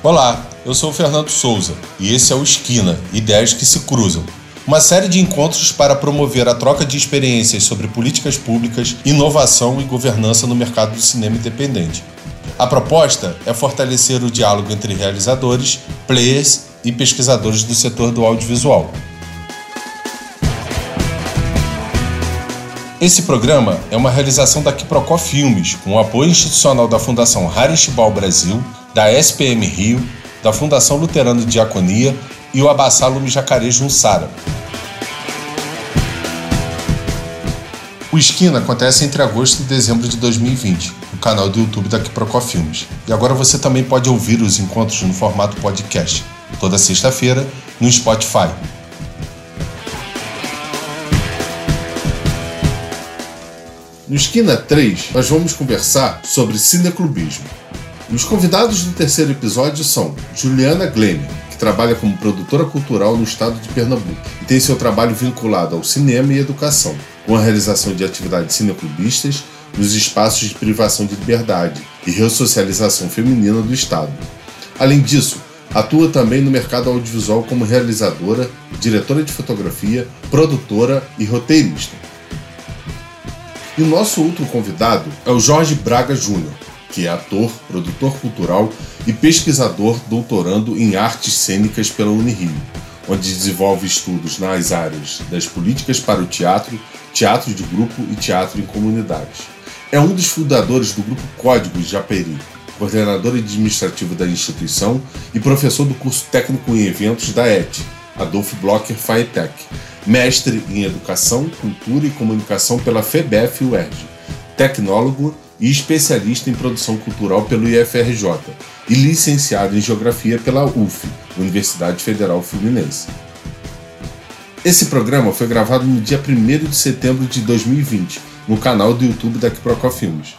Olá, eu sou o Fernando Souza e esse é o Esquina Ideias que se Cruzam uma série de encontros para promover a troca de experiências sobre políticas públicas, inovação e governança no mercado do cinema independente. A proposta é fortalecer o diálogo entre realizadores, players e pesquisadores do setor do audiovisual. Esse programa é uma realização da Quiprocó Filmes, com o apoio institucional da Fundação Harishbal Brasil, da SPM Rio, da Fundação Luterano de Diaconia e o Abassá Lume Jacaré Junsara. O Esquina acontece entre agosto e dezembro de 2020, no canal do YouTube da Quiprocó Filmes. E agora você também pode ouvir os encontros no formato podcast, toda sexta-feira, no Spotify. No Esquina 3, nós vamos conversar sobre cineclubismo. E os convidados do terceiro episódio são Juliana Gleme, que trabalha como produtora cultural no estado de Pernambuco e tem seu trabalho vinculado ao cinema e educação, com a realização de atividades cineclubistas nos espaços de privação de liberdade e ressocialização feminina do Estado. Além disso, atua também no mercado audiovisual como realizadora, diretora de fotografia, produtora e roteirista. E o nosso outro convidado é o Jorge Braga Júnior, que é ator, produtor cultural e pesquisador doutorando em artes cênicas pela Unirio, onde desenvolve estudos nas áreas das políticas para o teatro, teatro de grupo e teatro em comunidades. É um dos fundadores do Grupo Códigos Japeri, coordenador administrativo da instituição e professor do curso técnico em eventos da ET, Adolfo Blocher Faetec, mestre em Educação, Cultura e Comunicação pela FEBEF UERJ, tecnólogo e especialista em produção cultural pelo IFRJ e licenciado em Geografia pela UF, Universidade Federal Fluminense. Esse programa foi gravado no dia 1 de setembro de 2020, no canal do YouTube da Quiprocó Filmes.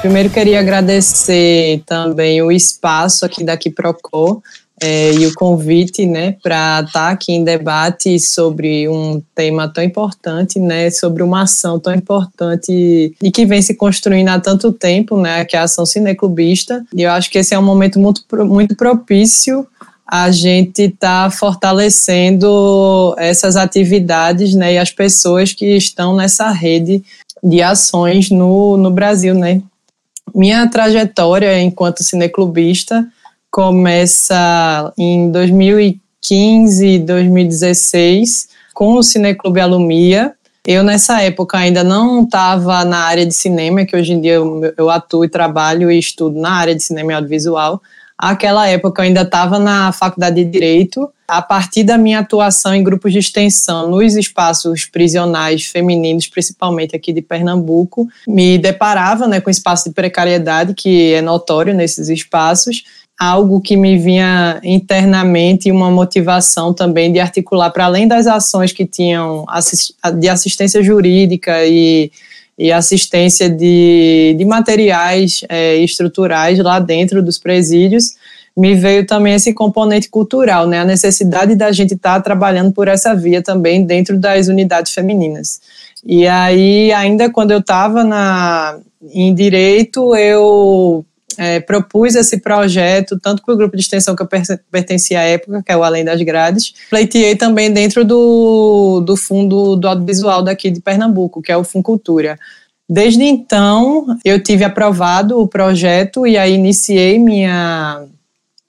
Primeiro queria agradecer também o espaço aqui da Quiprocó é, e o convite, né, para estar tá aqui em debate sobre um tema tão importante, né, sobre uma ação tão importante e que vem se construindo há tanto tempo, né, que é a ação cineclubista. E eu acho que esse é um momento muito, muito propício a gente está fortalecendo essas atividades, né, e as pessoas que estão nessa rede de ações no, no Brasil, né. Minha trajetória enquanto cineclubista começa em 2015, 2016, com o Cineclube Alumia. Eu, nessa época, ainda não estava na área de cinema, que hoje em dia eu, eu atuo e trabalho e estudo na área de cinema e audiovisual. Aquela época eu ainda estava na faculdade de Direito. A partir da minha atuação em grupos de extensão nos espaços prisionais femininos, principalmente aqui de Pernambuco, me deparava né, com espaço de precariedade que é notório nesses espaços algo que me vinha internamente uma motivação também de articular para além das ações que tinham de assistência jurídica e, e assistência de, de materiais é, estruturais lá dentro dos presídios, me veio também esse componente cultural, né, a necessidade da gente estar tá trabalhando por essa via também dentro das unidades femininas. E aí, ainda quando eu estava em direito, eu é, propus esse projeto, tanto para o grupo de extensão que eu pertencia à época, que é o Além das Grades, pleiteei também dentro do, do fundo do audiovisual daqui de Pernambuco, que é o Funcultura. Desde então, eu tive aprovado o projeto e aí iniciei minha,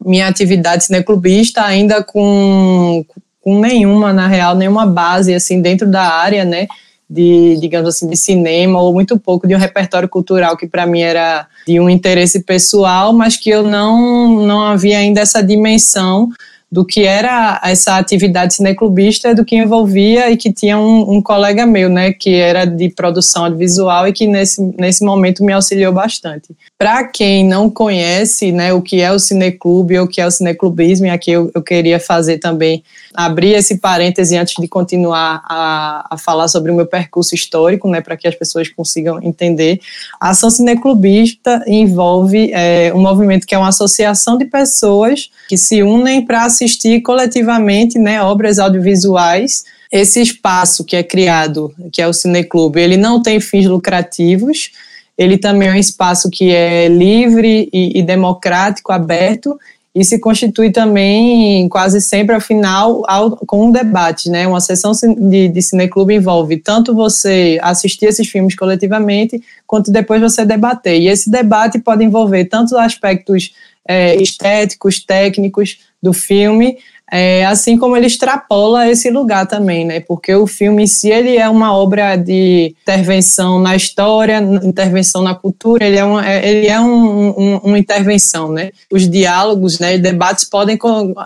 minha atividade cineclubista, ainda com, com nenhuma, na real, nenhuma base, assim, dentro da área, né, de, digamos assim, de cinema, ou muito pouco de um repertório cultural que para mim era de um interesse pessoal, mas que eu não, não havia ainda essa dimensão do que era essa atividade cineclubista, do que envolvia e que tinha um, um, colega meu, né, que era de produção audiovisual e que nesse, nesse momento me auxiliou bastante. Para quem não conhece, né, o que é o cineclube ou o que é o cineclubismo, e aqui eu, eu queria fazer também, abrir esse parêntese antes de continuar a, a falar sobre o meu percurso histórico, né, para que as pessoas consigam entender. A ação cineclubista envolve é, um movimento que é uma associação de pessoas que se unem para assistir coletivamente né, obras audiovisuais. Esse espaço que é criado, que é o Cineclube, ele não tem fins lucrativos, ele também é um espaço que é livre e, e democrático, aberto, e se constitui também quase sempre ao final ao, com um debate, né? Uma sessão de, de cineclube envolve tanto você assistir esses filmes coletivamente, quanto depois você debater. E esse debate pode envolver tanto aspectos é, estéticos, técnicos do filme, é, assim como ele extrapola esse lugar também, né? Porque o filme si ele é uma obra de intervenção na história, intervenção na cultura, ele é, uma, é, ele é um, um, uma intervenção, né? Os diálogos, né, debates podem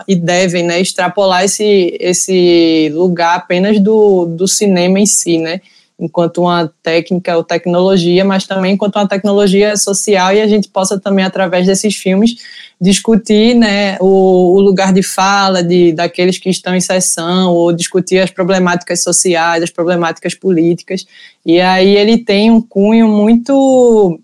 e devem, né, extrapolar esse, esse lugar apenas do, do cinema em si, né? Enquanto uma técnica ou tecnologia, mas também enquanto uma tecnologia social e a gente possa também através desses filmes discutir né, o, o, lugar de fala de daqueles que estão em sessão ou discutir as problemáticas sociais, as problemáticas políticas. E aí ele tem um cunho muito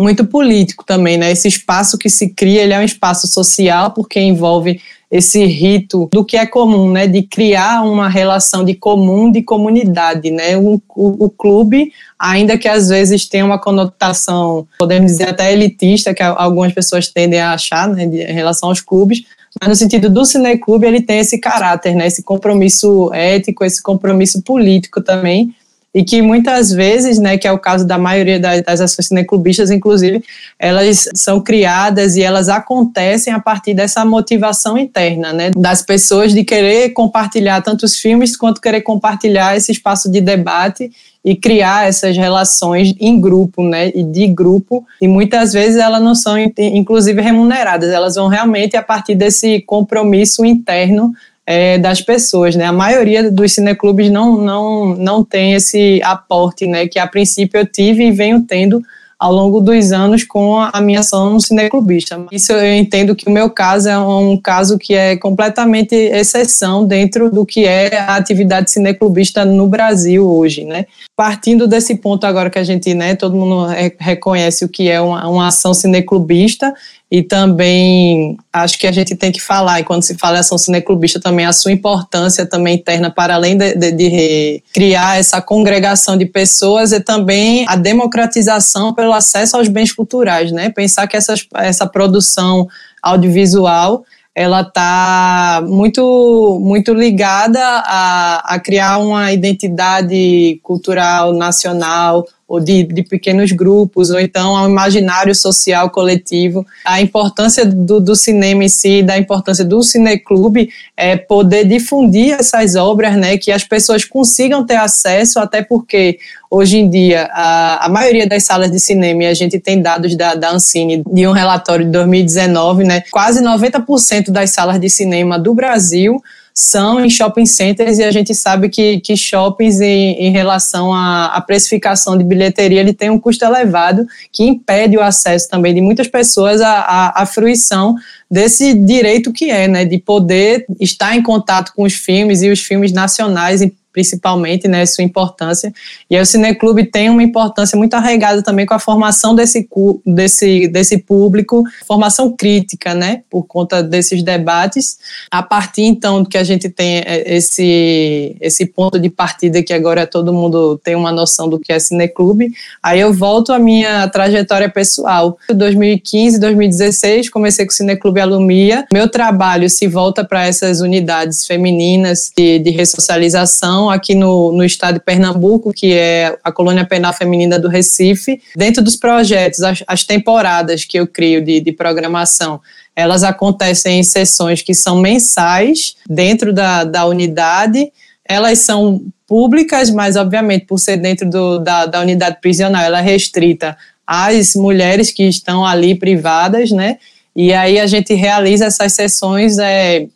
muito político também, né? Esse espaço que se cria, ele é um espaço social porque envolve esse rito do que é comum, né, de criar uma relação de comum, de comunidade, né, o, o, o, clube, ainda que às vezes tenha uma conotação, podemos dizer até elitista, que algumas pessoas tendem a achar, né, de, em relação aos clubes, mas no sentido do cineclube ele tem esse caráter, né, esse compromisso ético, esse compromisso político também, e que muitas vezes, né, que é o caso da maioria das, das ações cineclubistas, inclusive, elas são criadas e elas acontecem a partir dessa motivação interna, né, das pessoas de querer compartilhar tanto os filmes quanto querer compartilhar esse espaço de debate e criar essas relações em grupo, né, e de grupo, e muitas vezes elas não são inclusive remuneradas, elas vão realmente a partir desse compromisso interno é, das pessoas, né? A maioria dos cineclubes não, não, não tem esse aporte, né? Que a princípio eu tive e venho tendo ao longo dos anos com a minha ação no cineclubista. Isso eu entendo que o meu caso é um caso que é completamente exceção dentro do que é a atividade cineclubista no Brasil hoje, né? Partindo desse ponto agora que a gente, né, todo mundo reconhece o que é uma, uma ação cineclubista, e também acho que a gente tem que falar, e quando se fala em ação cineclubista, também a sua importância também interna, para além de, de, de, criar essa congregação de pessoas, e também a democratização pelo acesso aos bens culturais, né? Pensar que essas, essa produção audiovisual ela está muito, muito ligada a, a criar uma identidade cultural nacional, ou de, de pequenos grupos, ou então ao imaginário social coletivo. A importância do, do cinema em si, da importância do cineclube, é poder difundir essas obras, né, que as pessoas consigam ter acesso, até porque hoje em dia a, a maioria das salas de cinema, e a gente tem dados da, da Ancine, de um relatório de 2019, né, quase 90% das salas de cinema do Brasil são em shopping centers e a gente sabe que, que shoppings em, em relação à, precificação de bilheteria ele tem um custo elevado que impede o acesso também de muitas pessoas à, à, à fruição desse direito que é, né, de poder estar em contato com os filmes e os filmes nacionais principalmente, né, sua importância. E aí o Cineclube tem uma importância muito arraigada também com a formação desse, desse, desse público, formação crítica, né, por conta desses debates. A partir, então, que a gente tem é, esse, esse ponto de partida que agora todo mundo tem uma noção do que é Cineclube, aí eu volto à minha trajetória pessoal. Em 2015, 2016, comecei com o Cineclube Alumia. Meu trabalho se volta para essas unidades femininas de, de ressocialização aqui no, no estado de Pernambuco, que é a colônia penal feminina do Recife. Dentro dos projetos, as, as temporadas que eu crio de, de programação, elas acontecem em sessões que são mensais dentro da, da unidade. Elas são públicas, mas obviamente por ser dentro do, da, da unidade prisional, ela é restrita às mulheres que estão ali privadas, né? E aí a gente realiza essas sessões é,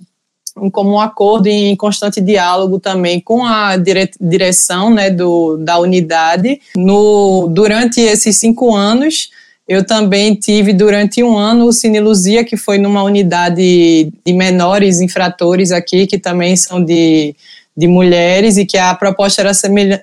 em comum acordo em constante diálogo também com a dire direção né, do, da unidade. No, durante esses cinco anos, eu também tive durante um ano o Cine Luzia, que foi numa unidade de menores infratores aqui, que também são de, de mulheres, e que a proposta era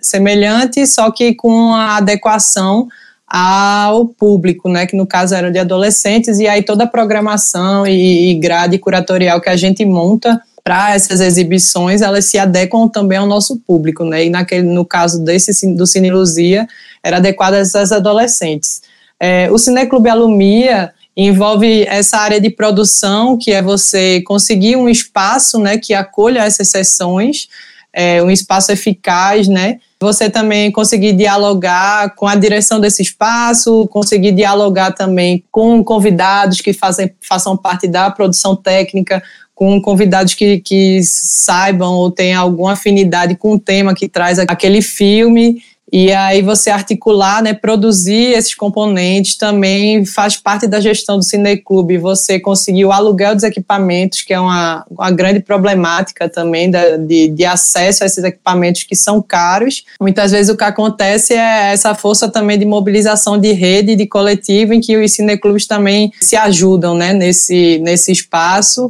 semelhante, só que com a adequação ao público, né, que no caso eram de adolescentes, e aí toda a programação e, grade curatorial que a gente monta para essas exibições, elas se adequam também ao nosso público, né? E naquele, no caso desse do Cine Luzia, era adequada a essas adolescentes. É, o Cineclube Alumia envolve essa área de produção, que é você conseguir um espaço né, que acolha essas sessões, é, um espaço eficaz, né? Você também conseguir dialogar com a direção desse espaço, conseguir dialogar também com convidados que fazem, façam parte da produção técnica, com convidados que, que saibam ou tenham alguma afinidade com o tema que traz aquele filme e aí você articular, né, produzir esses componentes também faz parte da gestão do Cineclube. Você conseguir o aluguel dos equipamentos, que é uma, uma grande problemática também da, de, de acesso a esses equipamentos que são caros. Muitas vezes o que acontece é essa força também de mobilização de rede, de coletivo, em que os cineclubes também se ajudam né, nesse, nesse espaço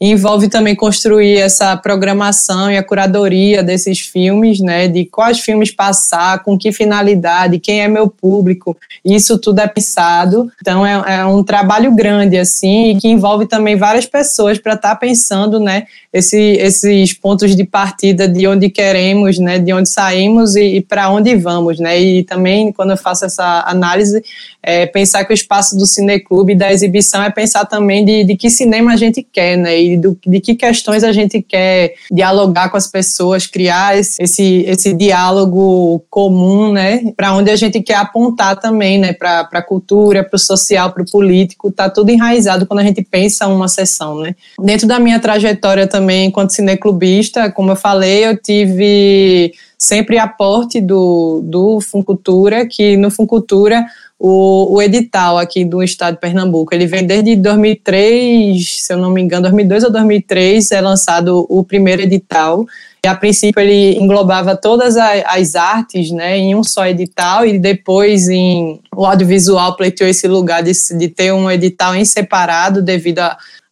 envolve também construir essa programação e a curadoria desses filmes, né, de quais filmes passar, com que finalidade, quem é meu público, isso tudo é pensado. Então é, é um trabalho grande assim e que envolve também várias pessoas para estar tá pensando, né, esse, esses pontos de partida de onde queremos, né, de onde saímos e, e para onde vamos, né. E também quando eu faço essa análise, é, pensar que o espaço do cineclube da exibição é pensar também de, de que cinema a gente quer, né. E do, de que questões a gente quer dialogar com as pessoas, criar esse, esse, esse diálogo comum, né, para onde a gente quer apontar também, né, para a cultura, para o social, para o político, tá tudo enraizado quando a gente pensa uma sessão, né. Dentro da minha trajetória também enquanto cineclubista, como eu falei, eu tive sempre aporte do, do Funcultura, que no Funcultura o, o, edital aqui do estado de Pernambuco. Ele vem desde 2003, se eu não me engano, 2002 ou 2003 é lançado o primeiro edital. A princípio ele englobava todas as artes né, em um só edital e depois em, o audiovisual pleiteou esse lugar de, de ter um edital em separado devido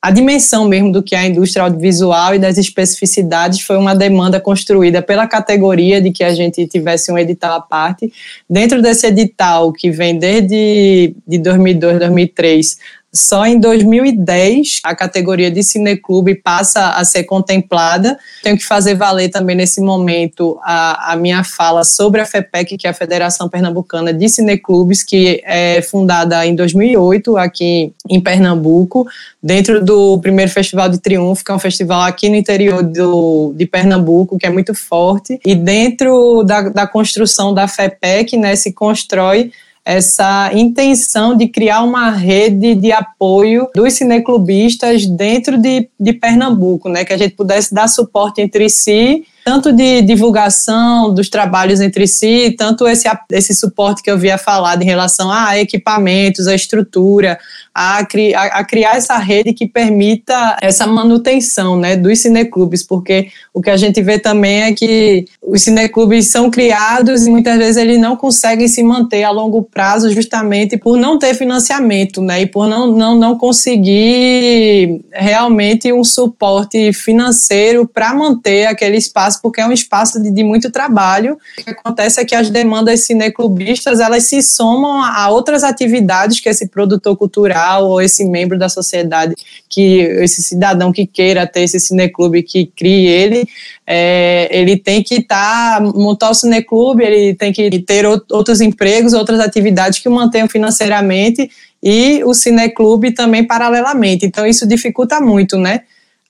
a dimensão mesmo do que é a indústria audiovisual e das especificidades foi uma demanda construída pela categoria de que a gente tivesse um edital à parte. Dentro desse edital, que vem desde de 2002, 2003, só em 2010 a categoria de cineclube passa a ser contemplada. Tenho que fazer valer também nesse momento a, a minha fala sobre a FEPEC, que é a Federação Pernambucana de Cineclubes, que é fundada em 2008 aqui em Pernambuco, dentro do primeiro Festival de Triunfo, que é um festival aqui no interior do, de Pernambuco, que é muito forte. E dentro da, da construção da FEPEC, né, se constrói essa intenção de criar uma rede de apoio dos cineclubistas dentro de, de Pernambuco, né, que a gente pudesse dar suporte entre si tanto de divulgação dos trabalhos entre si, tanto esse, esse suporte que eu via falar em relação a equipamentos, a estrutura, a, cri, a, a, criar essa rede que permita essa manutenção né, dos cineclubes, porque o que a gente vê também é que os cineclubes são criados e muitas vezes eles não conseguem se manter a longo prazo justamente por não ter financiamento né, e por não, não, não conseguir realmente um suporte financeiro para manter aquele espaço, porque é um espaço de, de muito trabalho. O que acontece é que as demandas cineclubistas elas se somam a outras atividades que esse produtor cultural ou esse membro da sociedade, que esse cidadão que queira ter esse cineclube, que crie ele, é, ele tem que estar, tá, montar o cineclube, ele tem que ter outros empregos, outras atividades que o mantenham financeiramente e o cineclube também paralelamente. Então, isso dificulta muito, né?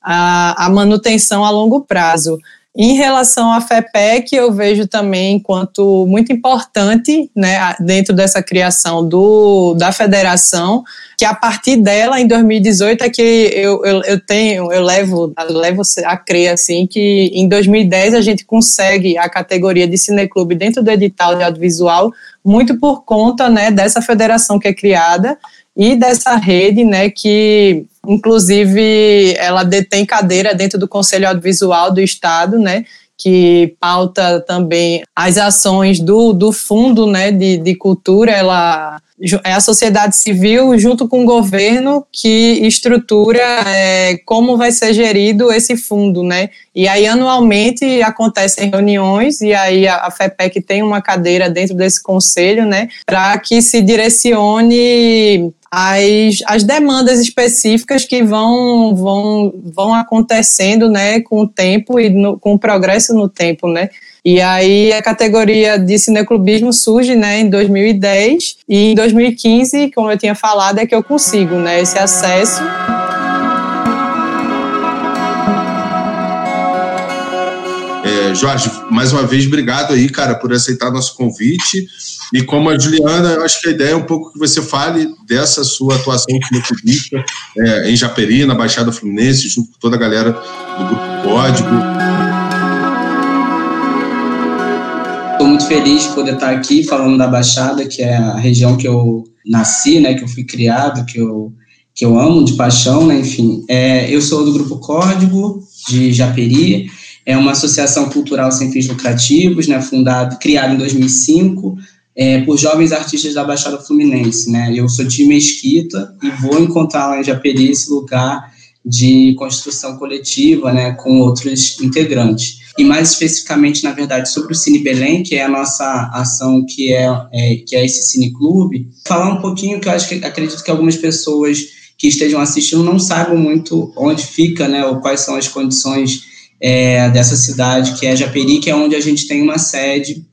A, a manutenção a longo prazo. Em relação à FEPEC, eu vejo também enquanto muito importante, né, dentro dessa criação do, da federação, que a partir dela, em 2018, é que eu, eu, eu tenho, eu levo, eu levo a crer, assim, que em 2010 a gente consegue a categoria de cineclube dentro do edital de audiovisual, muito por conta, né, dessa federação que é criada, e dessa rede, né, que inclusive ela detém cadeira dentro do Conselho Audiovisual do Estado, né, que pauta também as ações do, do Fundo né, de, de Cultura, ela é a sociedade civil junto com o governo que estrutura é, como vai ser gerido esse fundo, né? E aí anualmente acontecem reuniões e aí a, a FEPEC tem uma cadeira dentro desse conselho, né? Para que se direcione as, as demandas específicas que vão, vão, vão acontecendo né, com o tempo e no, com o progresso no tempo, né? E aí a categoria de cineclubismo surge né, em 2010 e em 2015, como eu tinha falado, é que eu consigo né, esse acesso. Jorge, mais uma vez, obrigado aí, cara, por aceitar nosso convite. E como a Juliana, eu acho que a ideia é um pouco que você fale dessa sua atuação cineculista é, em Japeri, na Baixada Fluminense, junto com toda a galera do Grupo Código. Estou muito feliz de poder estar aqui falando da Baixada, que é a região que eu nasci, né, que eu fui criado, que eu, que eu amo de paixão, né, enfim. É, eu sou do Grupo Código, de Japeri, é uma associação cultural sem fins lucrativos, né, fundada, criada em 2005, é, por jovens artistas da Baixada Fluminense, né? Eu sou de Mesquita e vou encontrar lá em Japeri esse lugar de construção coletiva, né, com outros integrantes. E mais especificamente, na verdade, sobre o Cine Belém, que é a nossa ação, que é, é que é esse Cine Clube, falar um pouquinho que eu acho que acredito que algumas pessoas que estejam assistindo não saibam muito onde fica, né, ou quais são as condições é, dessa cidade, que é Japeri, que é onde a gente tem uma sede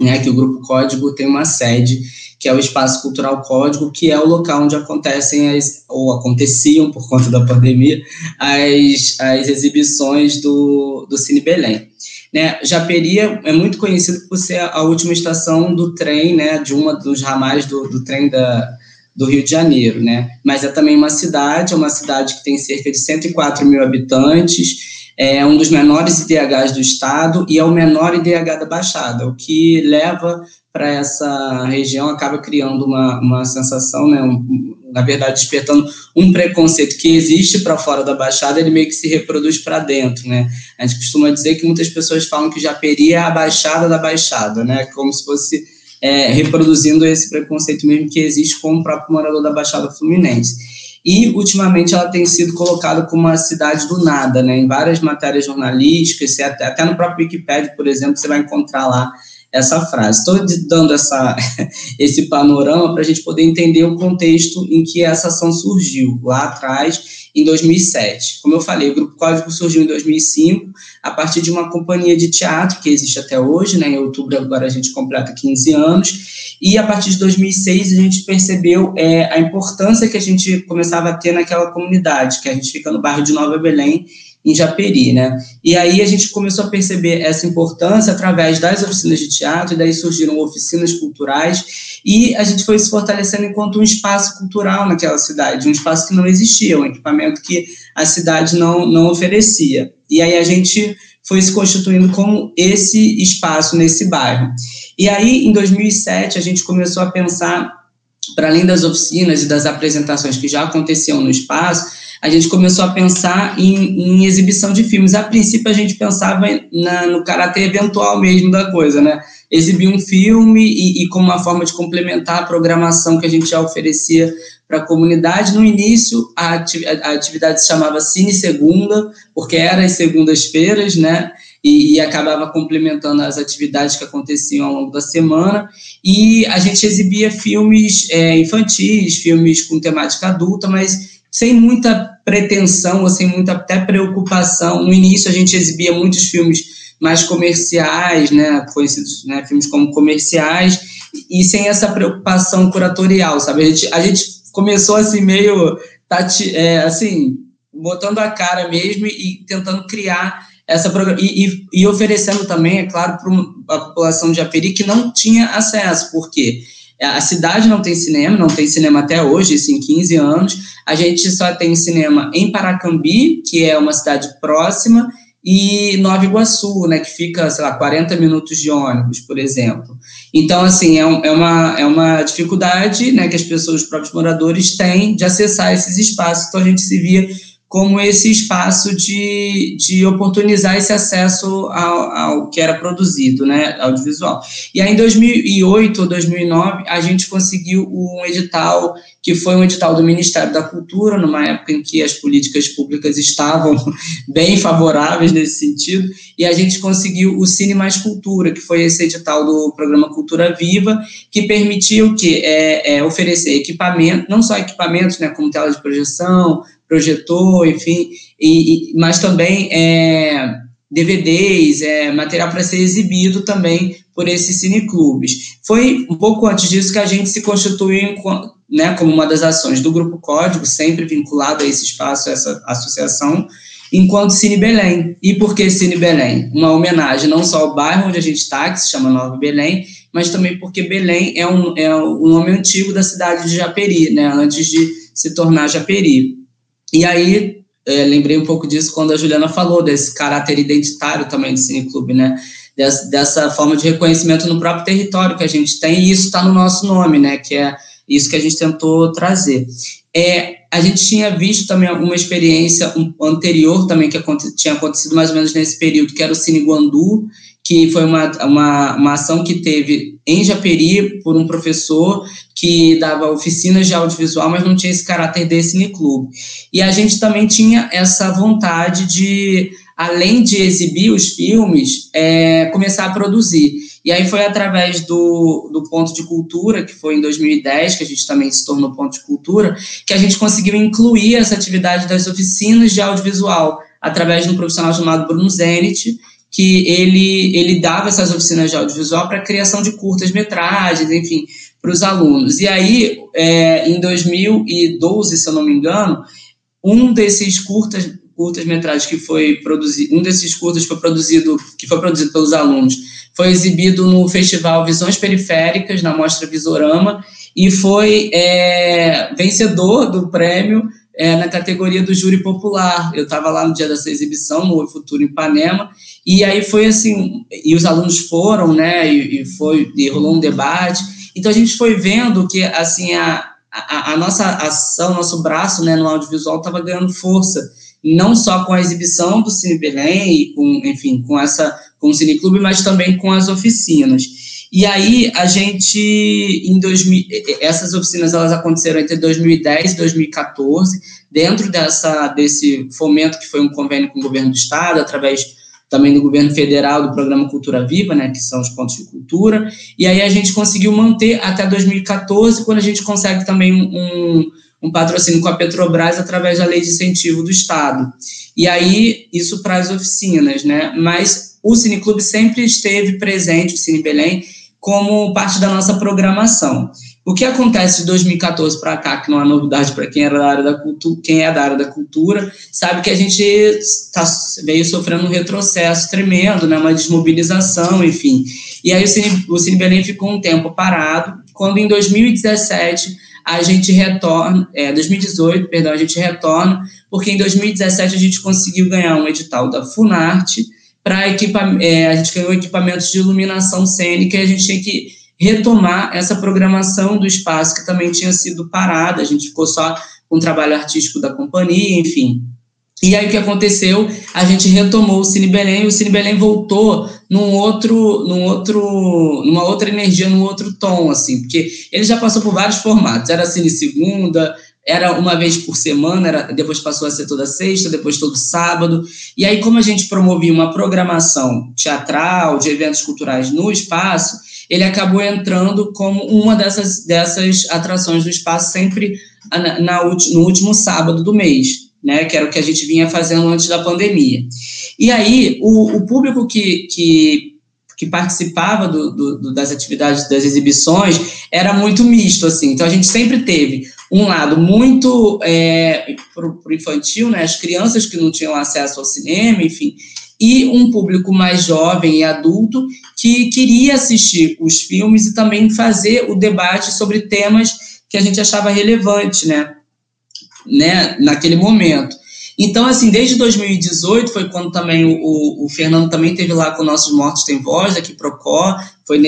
né, que o Grupo Código tem uma sede, que é o Espaço Cultural Código, que é o local onde acontecem, as, ou aconteciam, por conta da pandemia, as, as exibições do, do Cine Belém. Né, Japeri é muito conhecido por ser a última estação do trem, né, de uma dos ramais do, do trem da, do Rio de Janeiro, né, mas é também uma cidade, é uma cidade que tem cerca de 104 mil habitantes, é um dos menores IDHs do estado e é o menor IDH da Baixada, o que leva para essa região, acaba criando uma, uma sensação, né, um, na verdade, despertando um preconceito que existe para fora da Baixada, ele meio que se reproduz para dentro, né? A gente costuma dizer que muitas pessoas falam que Japeri é a Baixada da Baixada, né? Como se fosse é, reproduzindo esse preconceito mesmo que existe com o próprio morador da Baixada Fluminense e ultimamente ela tem sido colocada como uma cidade do nada, né? Em várias matérias jornalísticas, até, até no próprio Wikipedia, por exemplo, você vai encontrar lá essa frase. Estou dando essa, esse panorama para a gente poder entender o contexto em que essa ação surgiu lá atrás, em 2007. Como eu falei, o Grupo Código surgiu em 2005, a partir de uma companhia de teatro que existe até hoje, né? em outubro agora a gente completa 15 anos, e a partir de 2006 a gente percebeu é, a importância que a gente começava a ter naquela comunidade, que a gente fica no bairro de Nova Belém, em Japeri, né? E aí a gente começou a perceber essa importância através das oficinas de teatro, e daí surgiram oficinas culturais, e a gente foi se fortalecendo enquanto um espaço cultural naquela cidade, um espaço que não existia, um equipamento que a cidade não, não oferecia. E aí a gente foi se constituindo como esse espaço nesse bairro. E aí, em 2007, a gente começou a pensar, para além das oficinas e das apresentações que já aconteciam no espaço, a gente começou a pensar em, em exibição de filmes. A princípio, a gente pensava na, no caráter eventual mesmo da coisa, né? Exibir um filme e, e como uma forma de complementar a programação que a gente já oferecia para a comunidade. No início, a, a, atividade se chamava Cine Segunda, porque era as segundas-feiras, né? E, e, acabava complementando as atividades que aconteciam ao longo da semana. E a gente exibia filmes é, infantis, filmes com temática adulta, mas sem muita pretensão ou sem muita até preocupação. No início a gente exibia muitos filmes mais comerciais, né, conhecidos, né, filmes como comerciais, e sem essa preocupação curatorial, sabe? A gente, a gente começou assim meio, tati, é, assim, botando a cara mesmo e, tentando criar essa e, e, e, oferecendo também, é claro, para a população de Japeri que não tinha acesso, porque a cidade não tem cinema, não tem cinema até hoje, isso em 15 anos, a gente só tem cinema em Paracambi, que é uma cidade próxima, e Nova Iguaçu, né, que fica, sei lá, 40 minutos de ônibus, por exemplo. Então, assim, é, um, é, uma, é uma dificuldade né, que as pessoas, os próprios moradores, têm de acessar esses espaços. Então, a gente se via como esse espaço de, de oportunizar esse acesso ao, ao que era produzido, né, audiovisual. E aí, em 2008 ou 2009, a gente conseguiu um edital, que foi um edital do Ministério da Cultura, numa época em que as políticas públicas estavam bem favoráveis nesse sentido, e a gente conseguiu o Cine Mais Cultura, que foi esse edital do programa Cultura Viva, que permitia o quê? É, é, oferecer equipamento, não só equipamentos, né, como tela de projeção, projetor, enfim, e, e mas também é, DVDs, é, material para ser exibido também por esses cineclubes. Foi um pouco antes disso que a gente se constituiu né, como uma das ações do Grupo Código, sempre vinculado a esse espaço, a essa associação, enquanto Cine Belém. E por que Cine Belém? Uma homenagem não só ao bairro onde a gente está, que se chama Nova Belém, mas também porque Belém é um, é um nome antigo da cidade de Japeri, né, antes de se tornar Japeri. E aí, é, lembrei um pouco disso quando a Juliana falou desse caráter identitário também do Cineclube, né? Dessa, forma de reconhecimento no próprio território que a gente tem, e isso está no nosso nome, né? Que é isso que a gente tentou trazer. É, a gente tinha visto também uma experiência anterior também que tinha acontecido mais ou menos nesse período, que era o Cine Guandu, que foi uma, uma, uma ação que teve em Japeri por um professor que dava oficinas de audiovisual, mas não tinha esse caráter de cineclube. E a gente também tinha essa vontade de, além de exibir os filmes, é, começar a produzir. E aí foi através do, do Ponto de Cultura, que foi em 2010, que a gente também se tornou Ponto de Cultura, que a gente conseguiu incluir essa atividade das oficinas de audiovisual, através de um profissional chamado Bruno Zenit, que ele, ele dava essas oficinas de audiovisual para criação de curtas-metragens, enfim, para os alunos. E aí, é, em 2012, se eu não me engano, um desses curtas curtas metragens que foi produzido, um desses curtas foi produzido, que foi produzido pelos alunos, foi exibido no Festival Visões Periféricas, na Mostra Visorama, e foi é, vencedor do prêmio é, na categoria do júri popular. Eu estava lá no dia dessa exibição, no Futuro Ipanema, e aí foi assim, e os alunos foram, né, e, e foi, e rolou um debate. Então a gente foi vendo que assim a, a, a nossa ação, nosso braço, né, no audiovisual estava ganhando força, não só com a exibição do Cine Belém e com, enfim, com essa com o Cine Clube, mas também com as oficinas. E aí a gente em 2000, essas oficinas elas aconteceram entre 2010 e 2014, dentro dessa desse fomento que foi um convênio com o governo do estado através também do governo federal do programa Cultura Viva, né, que são os pontos de cultura. E aí a gente conseguiu manter até 2014, quando a gente consegue também um, um patrocínio com a Petrobras através da lei de incentivo do Estado. E aí, isso para as oficinas, né? Mas o Cineclube sempre esteve presente, o Cine Belém, como parte da nossa programação. O que acontece de 2014 para cá, que não é novidade para quem, era da área da cultura, quem é da área da cultura, sabe que a gente tá, veio sofrendo um retrocesso tremendo, né, uma desmobilização, enfim. E aí o Cine, o Cine Belém ficou um tempo parado, quando em 2017 a gente retorna, é, 2018, perdão, a gente retorna, porque em 2017 a gente conseguiu ganhar um edital da Funarte, para é, a gente ganhou equipamentos de iluminação cênica e a gente tinha que retomar essa programação do espaço que também tinha sido parada, a gente ficou só com o trabalho artístico da companhia, enfim. E aí o que aconteceu? A gente retomou o Cine Belém e o Cine Belém voltou num outro, num outro, numa outra energia, num outro tom, assim, porque ele já passou por vários formatos. Era Cine Segunda, era uma vez por semana, era, depois passou a ser toda sexta, depois todo sábado. E aí, como a gente promovia uma programação teatral, de eventos culturais no espaço, ele acabou entrando como uma dessas, dessas atrações do espaço sempre na, na, no último sábado do mês, né, que era o que a gente vinha fazendo antes da pandemia. E aí, o, o público que, que, que participava do, do, das atividades, das exibições, era muito misto, assim. Então, a gente sempre teve um lado muito é, para o infantil, né, as crianças que não tinham acesso ao cinema, enfim, e um público mais jovem e adulto que queria assistir os filmes e também fazer o debate sobre temas que a gente achava relevante, né, né naquele momento. Então, assim, desde 2018 foi quando também o, o, Fernando também teve lá com Nossos Mortos Tem Voz, aqui Procó, foi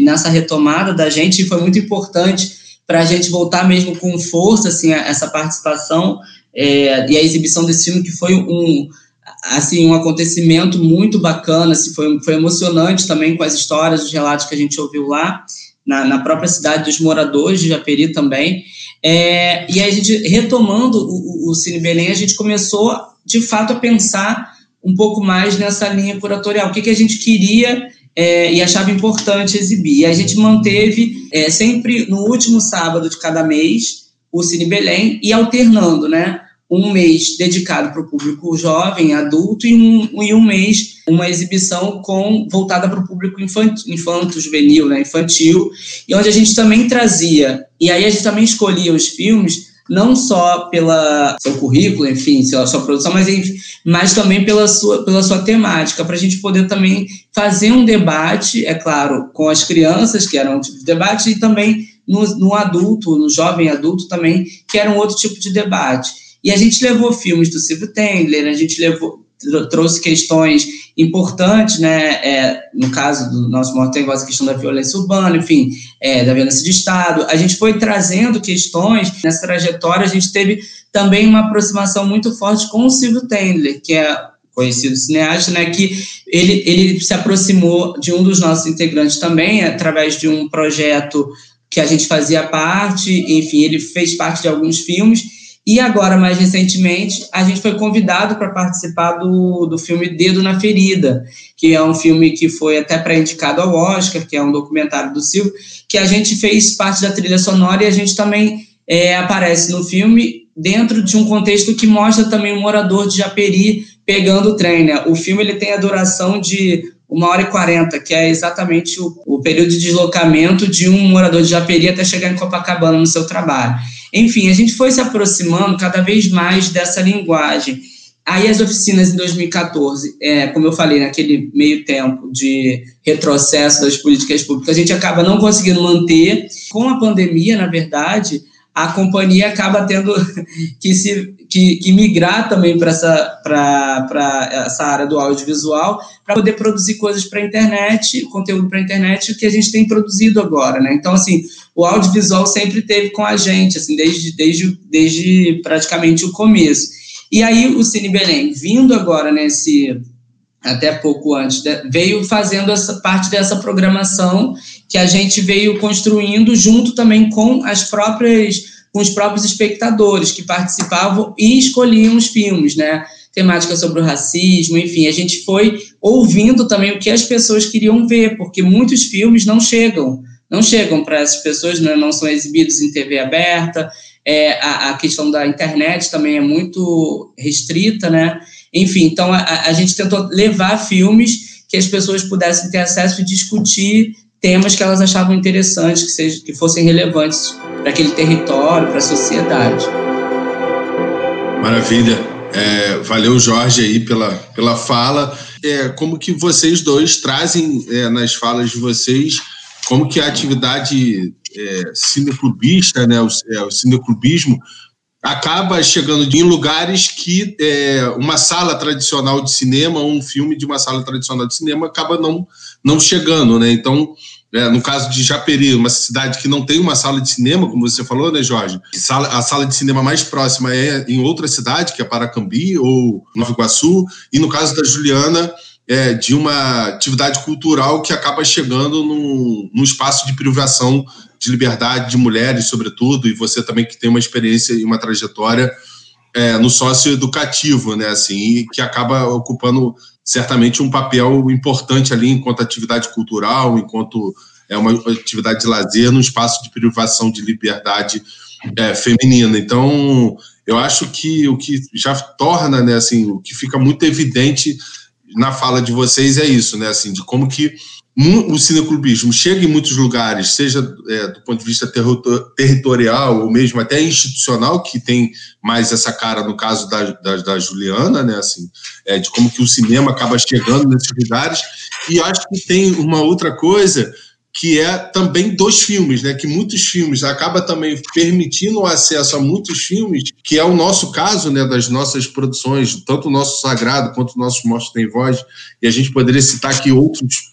nessa retomada da gente e foi muito importante para a gente voltar mesmo com força, assim, essa participação é, e a exibição desse filme que foi um assim um acontecimento muito bacana, assim, foi, foi emocionante também com as histórias, os relatos que a gente ouviu lá na, na própria cidade dos moradores de Japeri também. É, e a gente retomando o, o Cine Belém, a gente começou de fato a pensar um pouco mais nessa linha curatorial, o que, que a gente queria é, e achava importante exibir. E a gente manteve é, sempre no último sábado de cada mês o Cine Belém e alternando, né? Um mês dedicado para o público jovem, adulto, e um, e um mês uma exibição com voltada para o público infanto, infanto, juvenil, né, infantil, e onde a gente também trazia, e aí a gente também escolhia os filmes não só pela seu currículo, enfim, sua, sua produção, mas, mas também pela sua, pela sua temática, para a gente poder também fazer um debate, é claro, com as crianças, que era um tipo de debate, e também no, no adulto, no jovem adulto também, que era um outro tipo de debate. E a gente levou filmes do Silvio Tendler, a gente levou, trouxe questões importantes, né, é, no caso do nosso Tem Voz, a questão da violência urbana, enfim, é, da violência de Estado. A gente foi trazendo questões, nessa trajetória a gente teve também uma aproximação muito forte com o Silvio Tendler, que é conhecido cineasta, né, que ele, ele se aproximou de um dos nossos integrantes também, através de um projeto que a gente fazia parte, enfim, ele fez parte de alguns filmes, e agora, mais recentemente, a gente foi convidado para participar do, do filme Dedo na Ferida, que é um filme que foi até pré-indicado ao Oscar, que é um documentário do Silvio, que a gente fez parte da trilha sonora e a gente também é, aparece no filme dentro de um contexto que mostra também um morador de Japeri pegando o trem. Né? O filme ele tem a duração de uma hora e quarenta, que é exatamente o, o período de deslocamento de um morador de Japeri até chegar em Copacabana no seu trabalho. Enfim, a gente foi se aproximando cada vez mais dessa linguagem. Aí as oficinas em 2014, é, como eu falei, naquele meio tempo de retrocesso das políticas públicas, a gente acaba não conseguindo manter. Com a pandemia, na verdade, a companhia acaba tendo que, se, que, que migrar também para essa, essa área do audiovisual para poder produzir coisas para a internet, conteúdo para a internet, que a gente tem produzido agora, né? Então, assim, o audiovisual sempre teve com a gente, assim, desde, desde, desde praticamente o começo. E aí o Cine Belém, vindo agora nesse até pouco antes, veio fazendo essa parte dessa programação que a gente veio construindo junto também com as próprias com os próprios espectadores que participavam e escolhiam os filmes, né? Temática sobre o racismo, enfim, a gente foi ouvindo também o que as pessoas queriam ver, porque muitos filmes não chegam, não chegam para essas pessoas, né? não são exibidos em TV aberta, é, a, a, questão da internet também é muito restrita, né? Enfim, então a, a gente tentou levar filmes que as pessoas pudessem ter acesso e discutir temas que elas achavam interessantes, que, sejam, que fossem relevantes para aquele território, para a sociedade. Maravilha. É, valeu, Jorge, aí pela, pela fala. É, como que vocês dois trazem é, nas falas de vocês como que a atividade é, cineclubista, né, o, é, o cineclubismo, acaba chegando em lugares que é, uma sala tradicional de cinema, um filme de uma sala tradicional de cinema acaba não, não chegando, né? Então, é, no caso de Japeri, uma cidade que não tem uma sala de cinema, como você falou, né, Jorge? A sala de cinema mais próxima é em outra cidade, que é Paracambi ou Nova Iguaçu. E no caso da Juliana, é, de uma atividade cultural que acaba chegando num, num espaço de privação de liberdade de mulheres, sobretudo, e você também que tem uma experiência e uma trajetória é, no socioeducativo, né, assim, que acaba ocupando certamente um papel importante ali enquanto atividade cultural, enquanto é uma atividade de lazer no espaço de privação de liberdade é, feminina. Então, eu acho que o que já torna, né, assim, o que fica muito evidente na fala de vocês é isso, né, assim, de como que o cineclubismo chega em muitos lugares, seja é, do ponto de vista territorial ou mesmo até institucional, que tem mais essa cara no caso da, da, da Juliana, né, assim, é, de como que o cinema acaba chegando nesses lugares. E acho que tem uma outra coisa que é também dos filmes, né? Que muitos filmes acaba também permitindo o acesso a muitos filmes, que é o nosso caso, né? Das nossas produções, tanto o nosso Sagrado quanto o nosso Morte Tem Voz, e a gente poderia citar aqui outros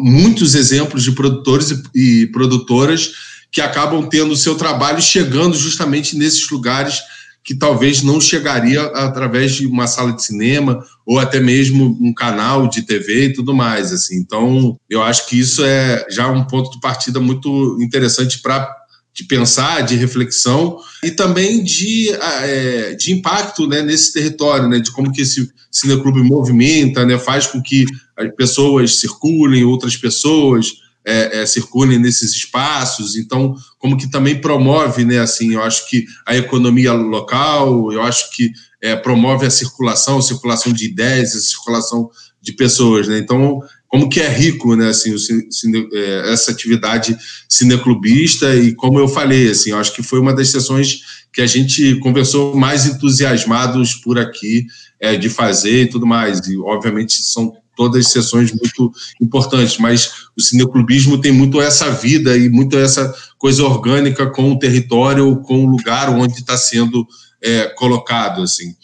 muitos exemplos de produtores e, e produtoras que acabam tendo o seu trabalho chegando justamente nesses lugares que talvez não chegaria através de uma sala de cinema ou até mesmo um canal de TV e tudo mais. Assim. Então, eu acho que isso é já um ponto de partida muito interessante para de pensar, de reflexão e também de, é, de impacto né, nesse território, né, de como que esse cineclube movimenta, né, faz com que as pessoas circulem, outras pessoas é, é, circulem nesses espaços. Então, como que também promove, né, assim, eu acho que a economia local, eu acho que é, promove a circulação, a circulação de ideias, a circulação de pessoas, né? Então, como que é rico, né, assim, o cine, é, essa atividade cineclubista e como eu falei, assim, eu acho que foi uma das sessões que a gente conversou mais entusiasmados por aqui é, de fazer e tudo mais, e obviamente são todas sessões muito importantes, mas o cineclubismo tem muito essa vida e muito essa coisa orgânica com o território, com o lugar onde está sendo é, colocado, assim.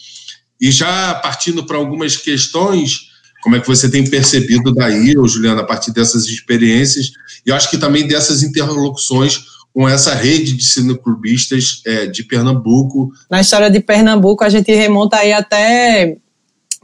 E já partindo para algumas questões, como é que você tem percebido daí, Juliana, a partir dessas experiências, e acho que também dessas interlocuções com essa rede de cineclubistas é, de Pernambuco. Na história de Pernambuco, a gente remonta aí até,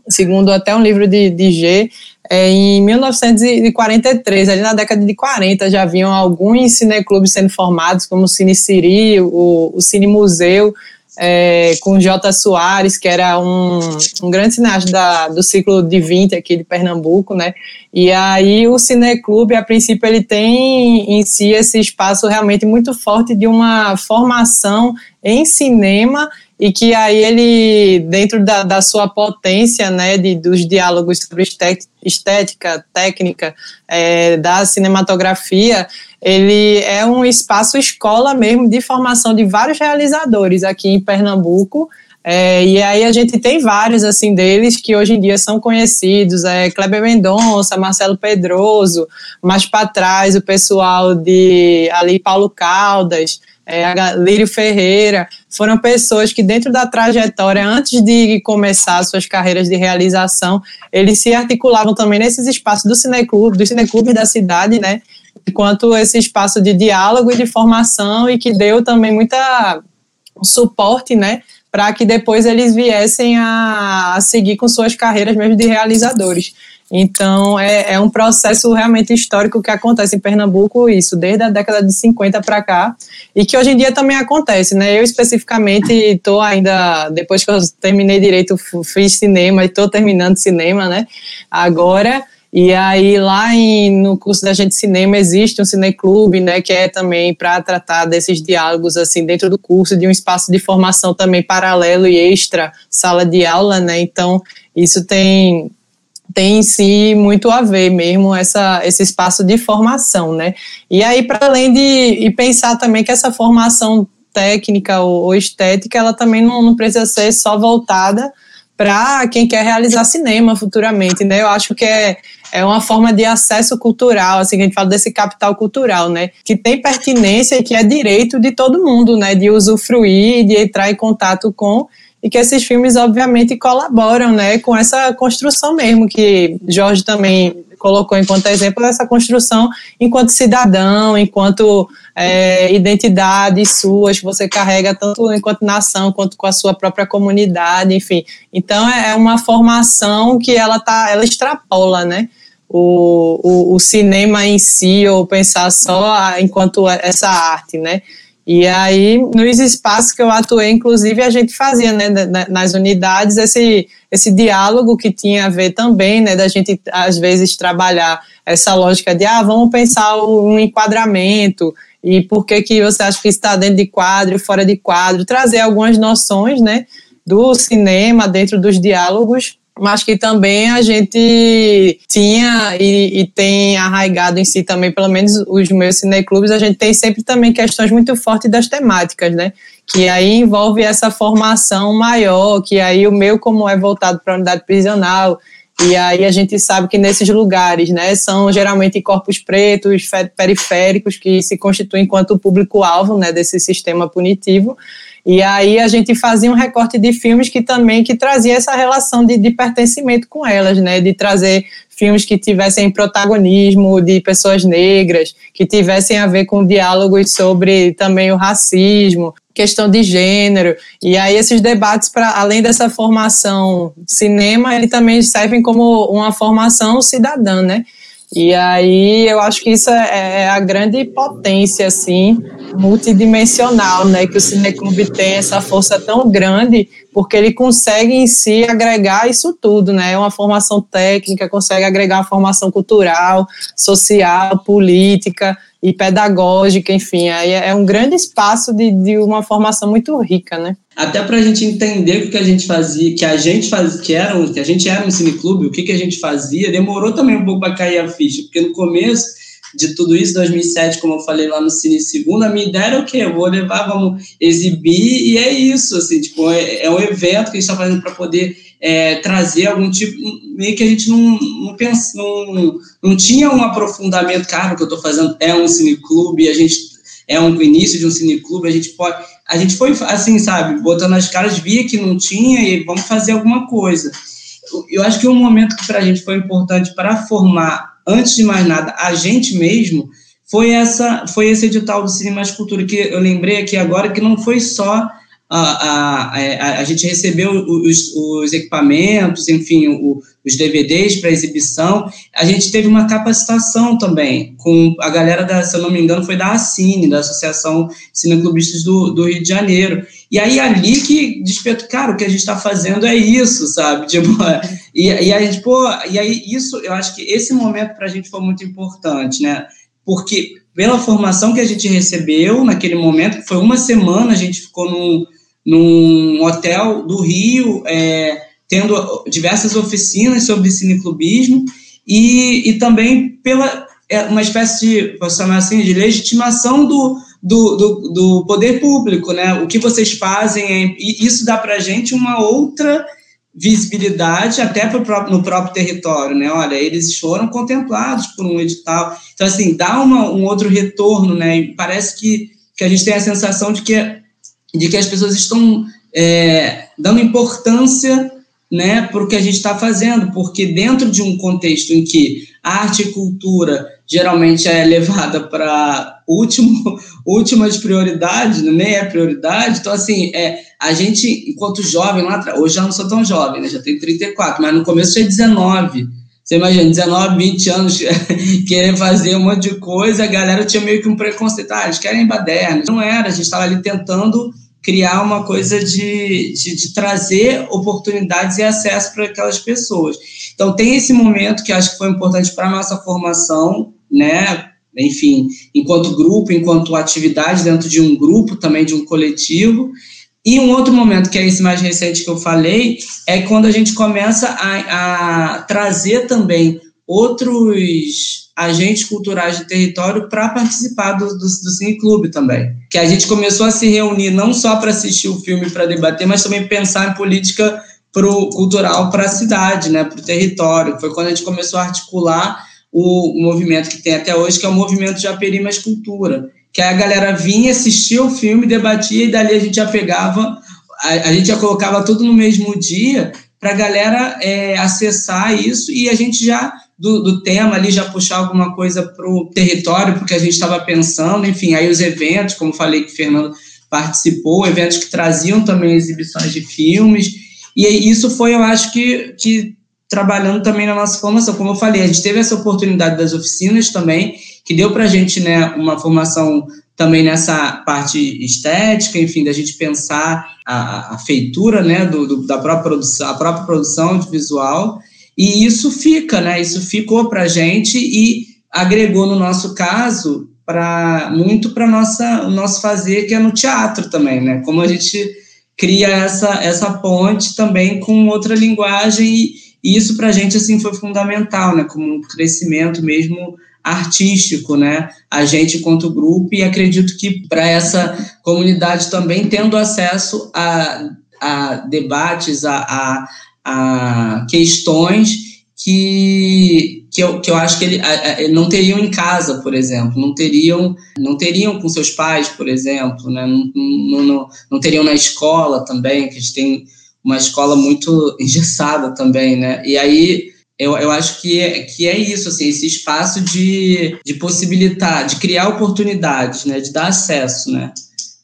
segundo até um livro de, de G, é, em 1943, ali na década de 40, já haviam alguns cineclubes sendo formados, como o Cine Siri, o, o Cine Museu, é, com J. Soares, que era um, um grande cineasta da, do ciclo de 20 aqui de Pernambuco, né? E aí o Cineclube, a princípio, ele tem em si esse espaço realmente muito forte de uma formação em cinema e que aí ele, dentro da, da sua potência, né, de, dos diálogos sobre estética, técnica, é, da cinematografia, ele é um espaço escola mesmo de formação de vários realizadores aqui em Pernambuco, é, e aí a gente tem vários assim deles que hoje em dia são conhecidos, é Kleber Mendonça, Marcelo Pedroso, mais para trás o pessoal de ali Paulo Caldas, é, Lírio Ferreira, foram pessoas que dentro da trajetória, antes de começar suas carreiras de realização, eles se articulavam também nesses espaços do cineclube, dos cineclubes da cidade, né, enquanto esse espaço de diálogo e de formação e que deu também muita suporte, né, para que depois eles viessem a, a seguir com suas carreiras mesmo de realizadores. Então, é, é, um processo realmente histórico que acontece em Pernambuco, isso, desde a década de 50 para cá, e que hoje em dia também acontece, né? Eu, especificamente, estou ainda, depois que eu terminei direito, fiz cinema e estou terminando cinema, né? Agora. E aí, lá em, no curso da gente cinema, existe um cineclube, né? Que é também para tratar desses diálogos, assim, dentro do curso, de um espaço de formação também paralelo e extra, sala de aula, né? Então, isso tem tem em si muito a ver mesmo essa, esse espaço de formação, né? E aí, para além de e pensar também que essa formação técnica ou, ou estética, ela também não, não precisa ser só voltada para quem quer realizar cinema futuramente, né? Eu acho que é, é uma forma de acesso cultural, assim, que a gente fala desse capital cultural, né? Que tem pertinência e que é direito de todo mundo, né? De usufruir, de entrar em contato com e que esses filmes obviamente colaboram, né, com essa construção mesmo que Jorge também colocou enquanto exemplo essa construção enquanto cidadão, enquanto é, identidade suas você carrega tanto enquanto nação quanto com a sua própria comunidade, enfim. Então é, é uma formação que ela tá, ela extrapola, né? O, o, o cinema em si ou pensar só enquanto essa arte, né? E aí, nos espaços que eu atuei, inclusive, a gente fazia, né, nas unidades, esse, esse diálogo que tinha a ver também, né, da gente, às vezes, trabalhar essa lógica de, ah, vamos pensar um enquadramento, e por que que você acha que está dentro de quadro, fora de quadro, trazer algumas noções, né, do cinema dentro dos diálogos, mas que também a gente tinha e, e, tem arraigado em si também, pelo menos os meus cineclubes, a gente tem sempre também questões muito fortes das temáticas, né? Que aí envolve essa formação maior, que aí o meu, como é voltado para a unidade prisional, e aí a gente sabe que nesses lugares, né, são geralmente corpos pretos, periféricos, que se constituem enquanto público-alvo, né, desse sistema punitivo, e aí a gente fazia um recorte de filmes que também que trazia essa relação de, de pertencimento com elas, né? De trazer filmes que tivessem protagonismo de pessoas negras, que tivessem a ver com diálogos sobre também o racismo, questão de gênero. E aí esses debates, para além dessa formação cinema, ele também servem como uma formação cidadã, né? E aí eu acho que isso é, é a grande potência, assim, multidimensional, né? Que o Cineclube tem essa força tão grande, porque ele consegue em si agregar isso tudo, né? Uma formação técnica, consegue agregar uma formação cultural, social, política e pedagógica, enfim, aí é um grande espaço de, de uma formação muito rica, né? Até para a gente entender o que a gente fazia, que a gente fazia, que, era um, que a gente era um cineclube, o que, que a gente fazia, demorou também um pouco para cair a ficha, porque no começo de tudo isso, 2007, como eu falei lá no Cine Segunda, ideia era o quê? Eu vou levar, vamos exibir, e é isso, assim, tipo, é, é um evento que a gente está fazendo para poder é, trazer algum tipo, meio que a gente não, não, pensa, não, não tinha um aprofundamento, cara, o que eu estou fazendo é um cineclube, a gente é um início de um cineclube, a gente pode, a gente foi assim, sabe, botando as caras, via que não tinha e vamos fazer alguma coisa. Eu acho que um momento que para a gente foi importante para formar antes de mais nada, a gente mesmo, foi essa foi esse edital do Cinema Mais Cultura, que eu lembrei aqui agora que não foi só a, a, a, a gente recebeu os, os equipamentos, enfim, o, os DVDs para exibição, a gente teve uma capacitação também com a galera da, se eu não me engano, foi da Acine, da Associação Cineclubistas do, do Rio de Janeiro. E aí ali que despertou, cara, o que a gente está fazendo é isso, sabe? Tipo, e, e a gente, pô, e aí isso, eu acho que esse momento para a gente foi muito importante, né? Porque pela formação que a gente recebeu naquele momento, foi uma semana, a gente ficou num, num hotel do Rio, é, tendo diversas oficinas sobre cineclubismo e, e também pela é, uma espécie de, posso chamar assim, de legitimação do, do, do, do poder público, né? O que vocês fazem, é, e isso dá para a gente uma outra visibilidade até próprio, no próprio território, né? Olha, eles foram contemplados por um edital. Então, assim, dá uma, um outro retorno, né? E parece que, que a gente tem a sensação de que, de que as pessoas estão é, dando importância né, para o que a gente está fazendo, porque dentro de um contexto em que arte e cultura geralmente é levada para últimas prioridades, nem é prioridade, então assim, é, a gente, enquanto jovem lá atrás, hoje já não sou tão jovem, né, já tenho 34, mas no começo tinha 19, você imagina, 19, 20 anos querer fazer um monte de coisa, a galera tinha meio que um preconceito, ah, eles querem badernos, não era, a gente estava ali tentando criar uma coisa de, de, de trazer oportunidades e acesso para aquelas pessoas. Então, tem esse momento que acho que foi importante para a nossa formação, né? Enfim, enquanto grupo, enquanto atividade dentro de um grupo, também de um coletivo. E um outro momento, que é esse mais recente que eu falei, é quando a gente começa a, a trazer também outros agentes culturais do território para participar do, do, do Cine Clube também. Que a gente começou a se reunir não só para assistir o filme para debater, mas também pensar em política pro, cultural para a cidade, né, para o território. Foi quando a gente começou a articular o, movimento que tem até hoje, que é o movimento de Mais Cultura. Que aí a galera vinha, assistia o filme, debatia e dali a gente já pegava, a, a gente já colocava tudo no mesmo dia para a galera é, acessar isso e a gente já do, do tema ali, já puxar alguma coisa para o território, porque a gente estava pensando, enfim, aí os eventos, como falei que o Fernando participou, eventos que traziam também exibições de filmes, e isso foi, eu acho que, que trabalhando também na nossa formação, como eu falei, a gente teve essa oportunidade das oficinas também, que deu para a gente né, uma formação também nessa parte estética, enfim, da gente pensar a, a feitura né, do, do, da própria produção, a própria produção visual, e isso fica, né? Isso ficou para a gente e agregou no nosso caso para muito para nossa o nosso fazer que é no teatro também, né? Como a gente cria essa essa ponte também com outra linguagem e, isso para a gente assim foi fundamental, né? Como um crescimento mesmo artístico, né? A gente quanto grupo e acredito que para essa comunidade também tendo acesso a, a debates, a, a a questões que, que, eu, que eu acho que ele, a, a, não teriam em casa, por exemplo, não teriam, não teriam com seus pais, por exemplo, né? não, não, não, não teriam na escola também, que a gente tem uma escola muito engessada também, né? E aí eu, eu acho que é, que é isso, assim, esse espaço de, de possibilitar, de criar oportunidades, né? De dar acesso, né?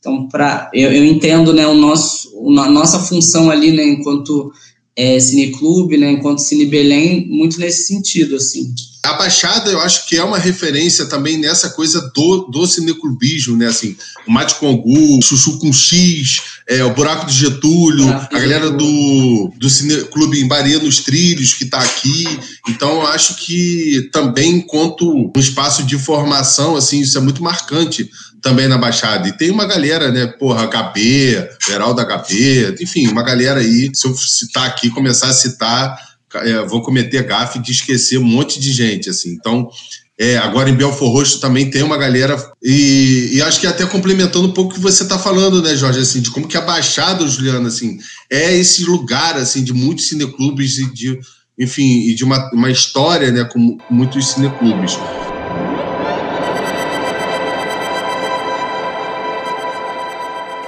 Então, pra, eu, eu entendo né, o nosso, a nossa função ali, né, enquanto é, cineclube, né, enquanto Cine Belém, muito nesse sentido, assim. A Baixada, eu acho que é uma referência também nessa coisa do, do cineclubismo, né? Assim, o Mate Congu, Chuchu com X, é, o Buraco de Getúlio, a galera do, do Cineclube em Baria nos Trilhos, que está aqui. Então, eu acho que também, enquanto um espaço de formação, assim, isso é muito marcante também na Baixada. E tem uma galera, né? Porra, HP, Geraldo HP, enfim, uma galera aí. Se eu citar aqui, começar a citar é, vou cometer gafe de esquecer um monte de gente, assim. Então, é, agora em Belfor Roxo também tem uma galera, e, e, acho que até complementando um pouco o que você está falando, né, Jorge, assim, de como que a Baixada, Juliana, assim, é esse lugar, assim, de muitos cineclubes e de, enfim, e de uma, uma história, né, com muitos cineclubes.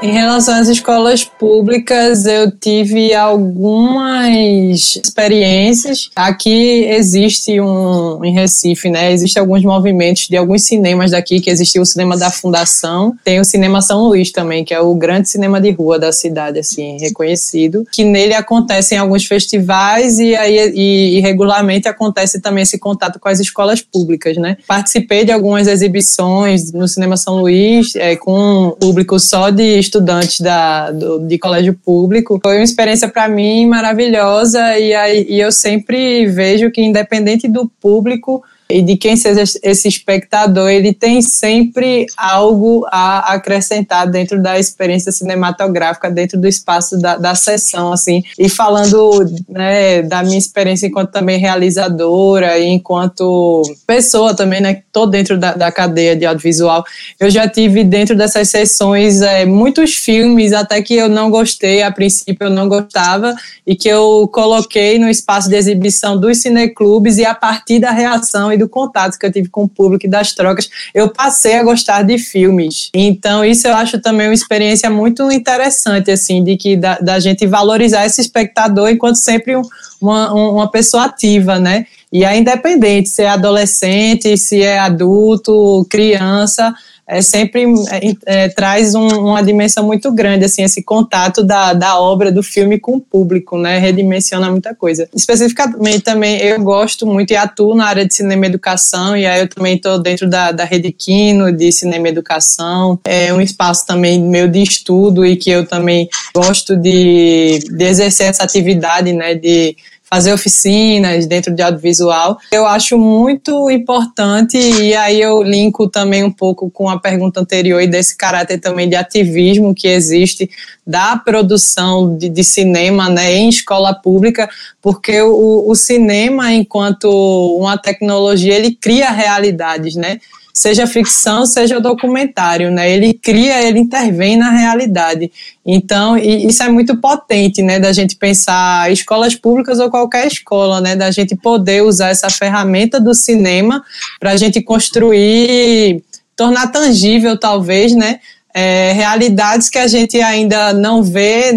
Em relação às escolas públicas, eu tive algumas experiências. Aqui existe um, em Recife, né? Existem alguns movimentos de alguns cinemas daqui, que existe o cinema da Fundação, tem o Cinema São Luís também, que é o grande cinema de rua da cidade, assim, reconhecido, que nele acontecem alguns festivais e aí e, e regularmente acontece também esse contato com as escolas públicas, né? Participei de algumas exibições no Cinema São Luís, é, com um público só de estudantes da, do, de colégio público. Foi uma experiência para mim maravilhosa e, aí, e eu sempre vejo que, independente do público, e de quem seja esse espectador, ele tem sempre algo a acrescentar dentro da experiência cinematográfica, dentro do espaço da, da sessão, assim. E falando né, da minha experiência enquanto também realizadora e enquanto pessoa também, né, tô dentro da, da cadeia de audiovisual, eu já tive dentro dessas sessões é, muitos filmes, até que eu não gostei, a princípio eu não gostava, e que eu coloquei no espaço de exibição dos cineclubes e a partir da reação e do contato que eu tive com o público e das trocas, eu passei a gostar de filmes. Então, isso eu acho também uma experiência muito interessante, assim, de que da, da gente valorizar esse espectador enquanto sempre um, uma, uma pessoa ativa, né? E é independente se é adolescente, se é adulto, criança, é sempre é, é, traz um, uma dimensão muito grande, assim, esse contato da, da obra, do filme com o público, né, redimensiona muita coisa. Especificamente também, eu gosto muito e atuo na área de cinema e educação, e aí eu também estou dentro da, da Rede Quino, de cinema e educação, é um espaço também meu de estudo e que eu também gosto de, de exercer essa atividade, né, de fazer oficinas dentro de audiovisual. Eu acho muito importante, e aí eu linko também um pouco com a pergunta anterior e desse caráter também de ativismo que existe da produção de, de cinema né, em escola pública, porque o, o cinema, enquanto uma tecnologia, ele cria realidades, né? Seja ficção, seja documentário, né? Ele cria, ele intervém na realidade. Então, isso é muito potente, né, da gente pensar escolas públicas ou qualquer escola, né, da gente poder usar essa ferramenta do cinema para a gente construir, tornar tangível, talvez, né, é, realidades que a gente ainda não vê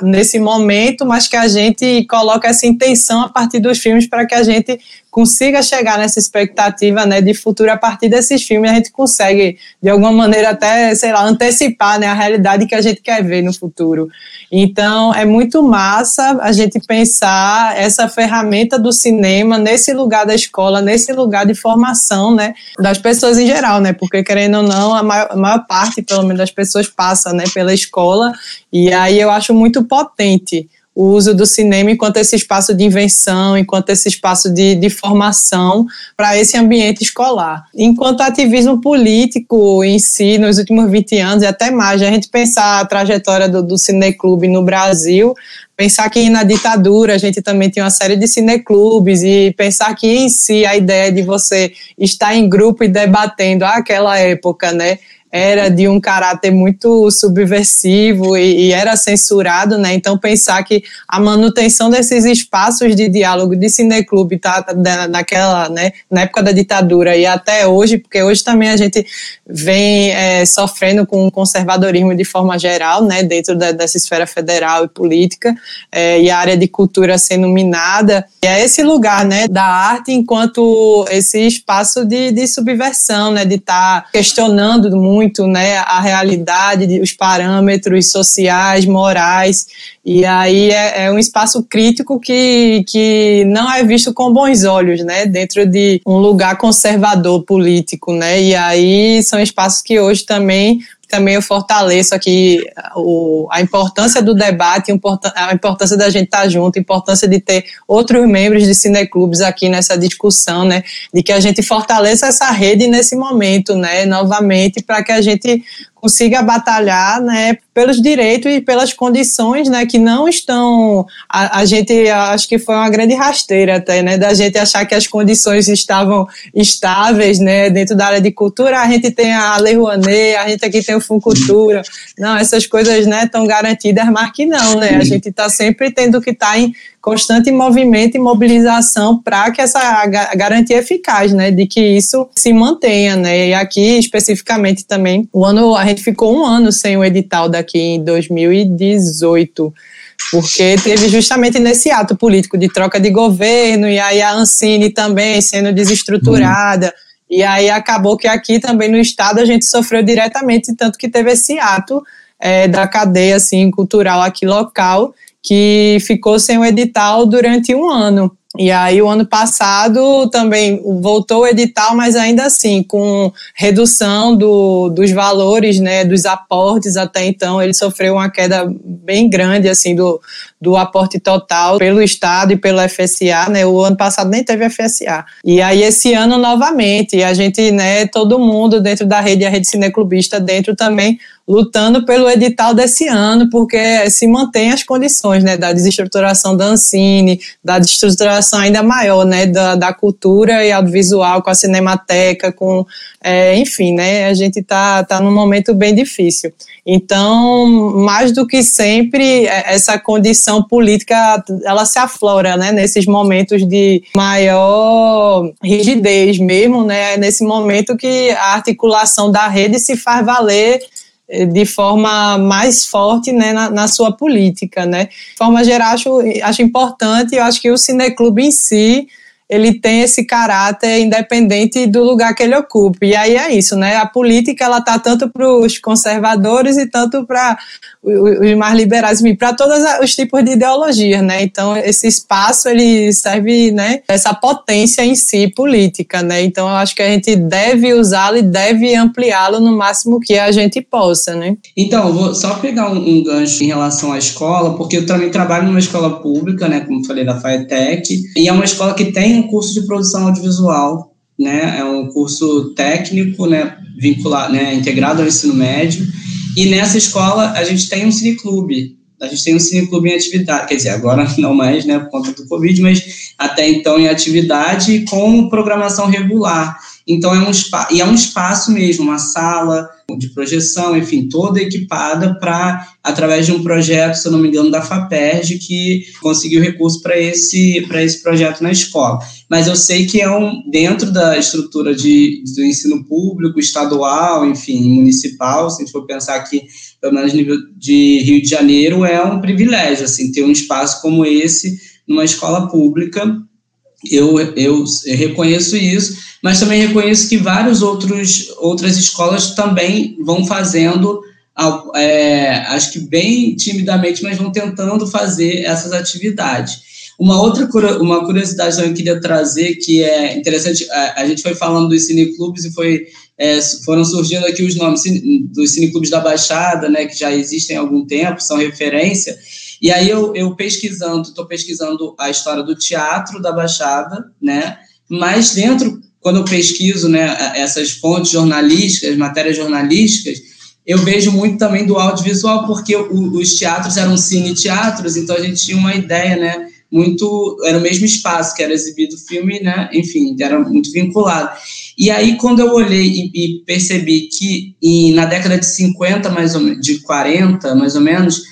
nesse momento, mas que a gente coloca essa intenção a partir dos filmes para que a gente consiga chegar nessa expectativa né, de futuro a partir desses filmes, a gente consegue, de alguma maneira, até, sei lá, antecipar né, a realidade que a gente quer ver no futuro. Então, é muito massa a gente pensar essa ferramenta do cinema nesse lugar da escola, nesse lugar de formação né, das pessoas em geral, né? Porque, querendo ou não, a maior, a maior parte, pelo menos, das pessoas passa né, pela escola, e aí eu acho muito potente o uso do cinema enquanto esse espaço de invenção, enquanto esse espaço de, de formação para esse ambiente escolar. Enquanto ativismo político em si, nos últimos 20 anos e até mais, a gente pensar a trajetória do, do cineclube no Brasil, pensar que na ditadura a gente também tinha uma série de cineclubes e pensar que em si a ideia de você estar em grupo e debatendo aquela época, né, era de um caráter muito subversivo e, e, era censurado, né? Então pensar que a manutenção desses espaços de diálogo de cineclube tá, tá naquela, né, na época da ditadura e até hoje, porque hoje também a gente vem é, sofrendo com o conservadorismo de forma geral, né, dentro da, dessa esfera federal e política é, e a área de cultura sendo minada. E é esse lugar, né, da arte enquanto esse espaço de, de subversão, né, de estar tá questionando muito muito né, a realidade, os parâmetros sociais, morais, e aí é, é, um espaço crítico que, que não é visto com bons olhos, né, dentro de um lugar conservador político, né, e aí são espaços que hoje também também eu fortaleço aqui o, a importância do debate, a importância da gente estar junto, a importância de ter outros membros de cineclubes aqui nessa discussão, né, de que a gente fortaleça essa rede nesse momento, né, novamente, para que a gente consiga batalhar, né, pelos direitos e pelas condições, né, que não estão, a, a, gente, acho que foi uma grande rasteira até, né, da gente achar que as condições estavam estáveis, né, dentro da área de cultura, a gente tem a Lei Rouanet, a gente aqui tem o Funcultura, não, essas coisas, né, estão garantidas, mas que não, né, a gente está sempre tendo que estar tá em constante movimento e mobilização para que essa garantia eficaz, né, de que isso se mantenha, né, e aqui especificamente também, o ano, a gente ficou um ano sem o edital daqui em 2018, porque teve justamente nesse ato político de troca de governo, e aí a Ancine também sendo desestruturada, e aí acabou que aqui também no estado a gente sofreu diretamente, tanto que teve esse ato é, da cadeia assim, cultural aqui local, que ficou sem o edital durante um ano. E aí, o ano passado também voltou o edital, mas ainda assim, com redução do, dos valores, né, dos aportes até então, ele sofreu uma queda bem grande, assim, do, do aporte total pelo Estado e pelo FSA, né, o ano passado nem teve FSA. E aí, esse ano, novamente, a gente, né, todo mundo dentro da rede, a rede cineclubista dentro também, lutando pelo edital desse ano, porque se mantém as condições, né, da desestruturação da Ancine, da desestruturação ainda maior, né, da, da cultura e audiovisual com a cinemateca, com, é, enfim, né, a gente tá, tá num momento bem difícil. Então, mais do que sempre, é, essa condição política, ela se aflora, né, nesses momentos de maior rigidez mesmo, né, nesse momento que a articulação da rede se faz valer de forma mais forte né, na, na, sua política. Né. De forma geral, acho, acho importante, eu acho que o Cineclube em si ele tem esse caráter independente do lugar que ele ocupe. E aí é isso, né? A política ela tá tanto para os conservadores e tanto para os mais liberais, para todos os tipos de ideologias, né? Então esse espaço ele serve, né? Essa potência em si política, né? Então eu acho que a gente deve usá-lo e deve ampliá-lo no máximo que a gente possa, né? Então vou só pegar um, um, gancho em relação à escola, porque eu também trabalho numa escola pública, né? Como falei da FAETEC, e é uma escola que tem um curso de produção audiovisual, né? É um curso técnico, né? Vinculado, né? Integrado ao ensino médio. E nessa escola a gente tem um cineclube. A gente tem um cineclube em atividade, quer dizer, agora não mais, né? Por conta do Covid, mas até então em atividade com programação regular. Então é um e é um espaço mesmo, uma sala de projeção, enfim, toda equipada para através de um projeto, se eu não me engano, da Faperj que conseguiu recurso para esse esse projeto na escola. Mas eu sei que é um dentro da estrutura de, do ensino público, estadual, enfim, municipal, se a gente for pensar aqui, pelo menos no nível de Rio de Janeiro, é um privilégio assim ter um espaço como esse numa escola pública eu, eu reconheço isso, mas também reconheço que várias outros, outras escolas também vão fazendo, é, acho que bem timidamente, mas vão tentando fazer essas atividades. Uma outra uma curiosidade que eu queria trazer, que é interessante, a, a gente foi falando dos cineclubes e foi, é, foram surgindo aqui os nomes dos cineclubes da Baixada, né, que já existem há algum tempo, são referência, e aí eu, eu pesquisando, estou pesquisando a história do teatro da Baixada, né? Mas dentro, quando eu pesquiso, né, essas fontes jornalísticas, matérias jornalísticas, eu vejo muito também do audiovisual, porque o, os teatros eram cine-teatros, então a gente tinha uma ideia, né? Muito. Era o mesmo espaço que era exibido o filme, né? Enfim, era muito vinculado. E aí, quando eu olhei e, e percebi que na década de 50, mais ou menos, de 40, mais ou menos,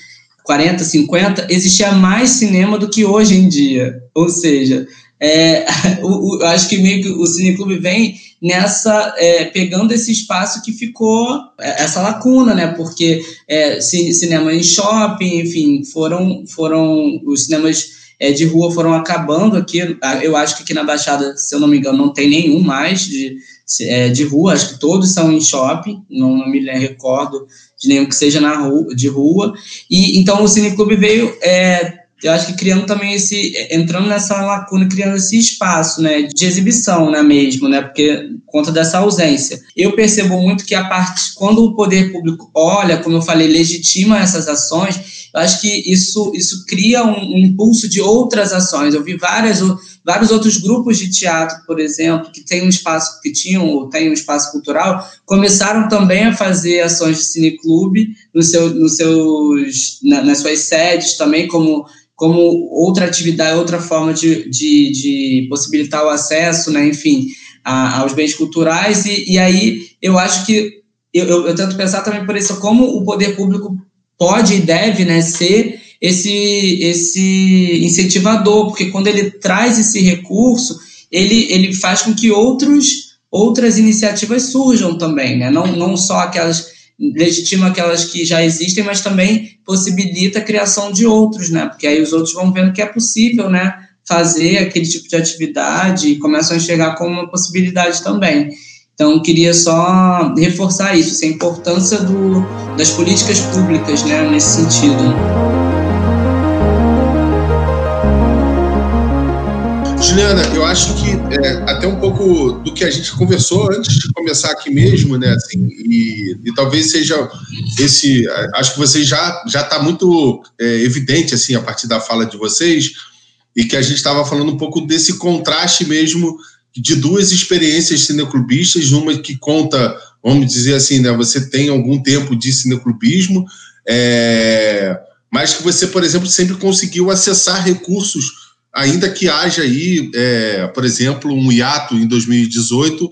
40, 50, existia mais cinema do que hoje em dia. Ou seja, é, o, o, acho que meio que o Cineclube vem nessa é, pegando esse espaço que ficou é, essa lacuna, né? Porque é, cinema em shopping, enfim, foram foram os cinemas é, de rua foram acabando aqui. Eu acho que aqui na Baixada, se eu não me engano, não tem nenhum mais de, é, de rua, acho que todos são em shopping, não, não me recordo de nenhum que seja na rua, de rua. E então o Cineclube veio é, eu acho que criando também esse, entrando nessa lacuna, criando esse espaço, né, de exibição, né, mesmo, né, porque conta dessa ausência. Eu percebo muito que a parte, quando o poder público olha, como eu falei, legitima essas ações, eu acho que isso, isso cria um, um impulso de outras ações. Eu vi várias, vários outros grupos de teatro, por exemplo, que tem um espaço, que tinham ou têm um espaço cultural, começaram também a fazer ações de cineclube no seu, nos seus, na, nas suas sedes também, como como outra atividade, outra forma de, de, de possibilitar o acesso, né, enfim, a, aos bens culturais, e, e aí eu acho que eu, eu, eu, tento pensar também por isso, como o poder público pode e deve né, ser esse, esse incentivador, porque quando ele traz esse recurso, ele, ele faz com que outros, outras iniciativas surjam também, né? não, não só aquelas legitima aquelas que já existem, mas também possibilita a criação de outros, né? Porque aí os outros vão vendo que é possível, né? Fazer aquele tipo de atividade e começam a enxergar como uma possibilidade também. Então, queria só reforçar isso, essa importância do, das políticas públicas, né? Nesse sentido. Juliana, eu acho que é, até um pouco do que a gente conversou antes de começar aqui mesmo, né? Assim, e, e talvez seja esse. Acho que você já já está muito é, evidente assim a partir da fala de vocês e que a gente estava falando um pouco desse contraste mesmo de duas experiências cineclubistas, uma que conta, vamos dizer assim, né? Você tem algum tempo de cineclubismo, é, mas que você, por exemplo, sempre conseguiu acessar recursos ainda que haja aí, é, por exemplo, um hiato em 2018,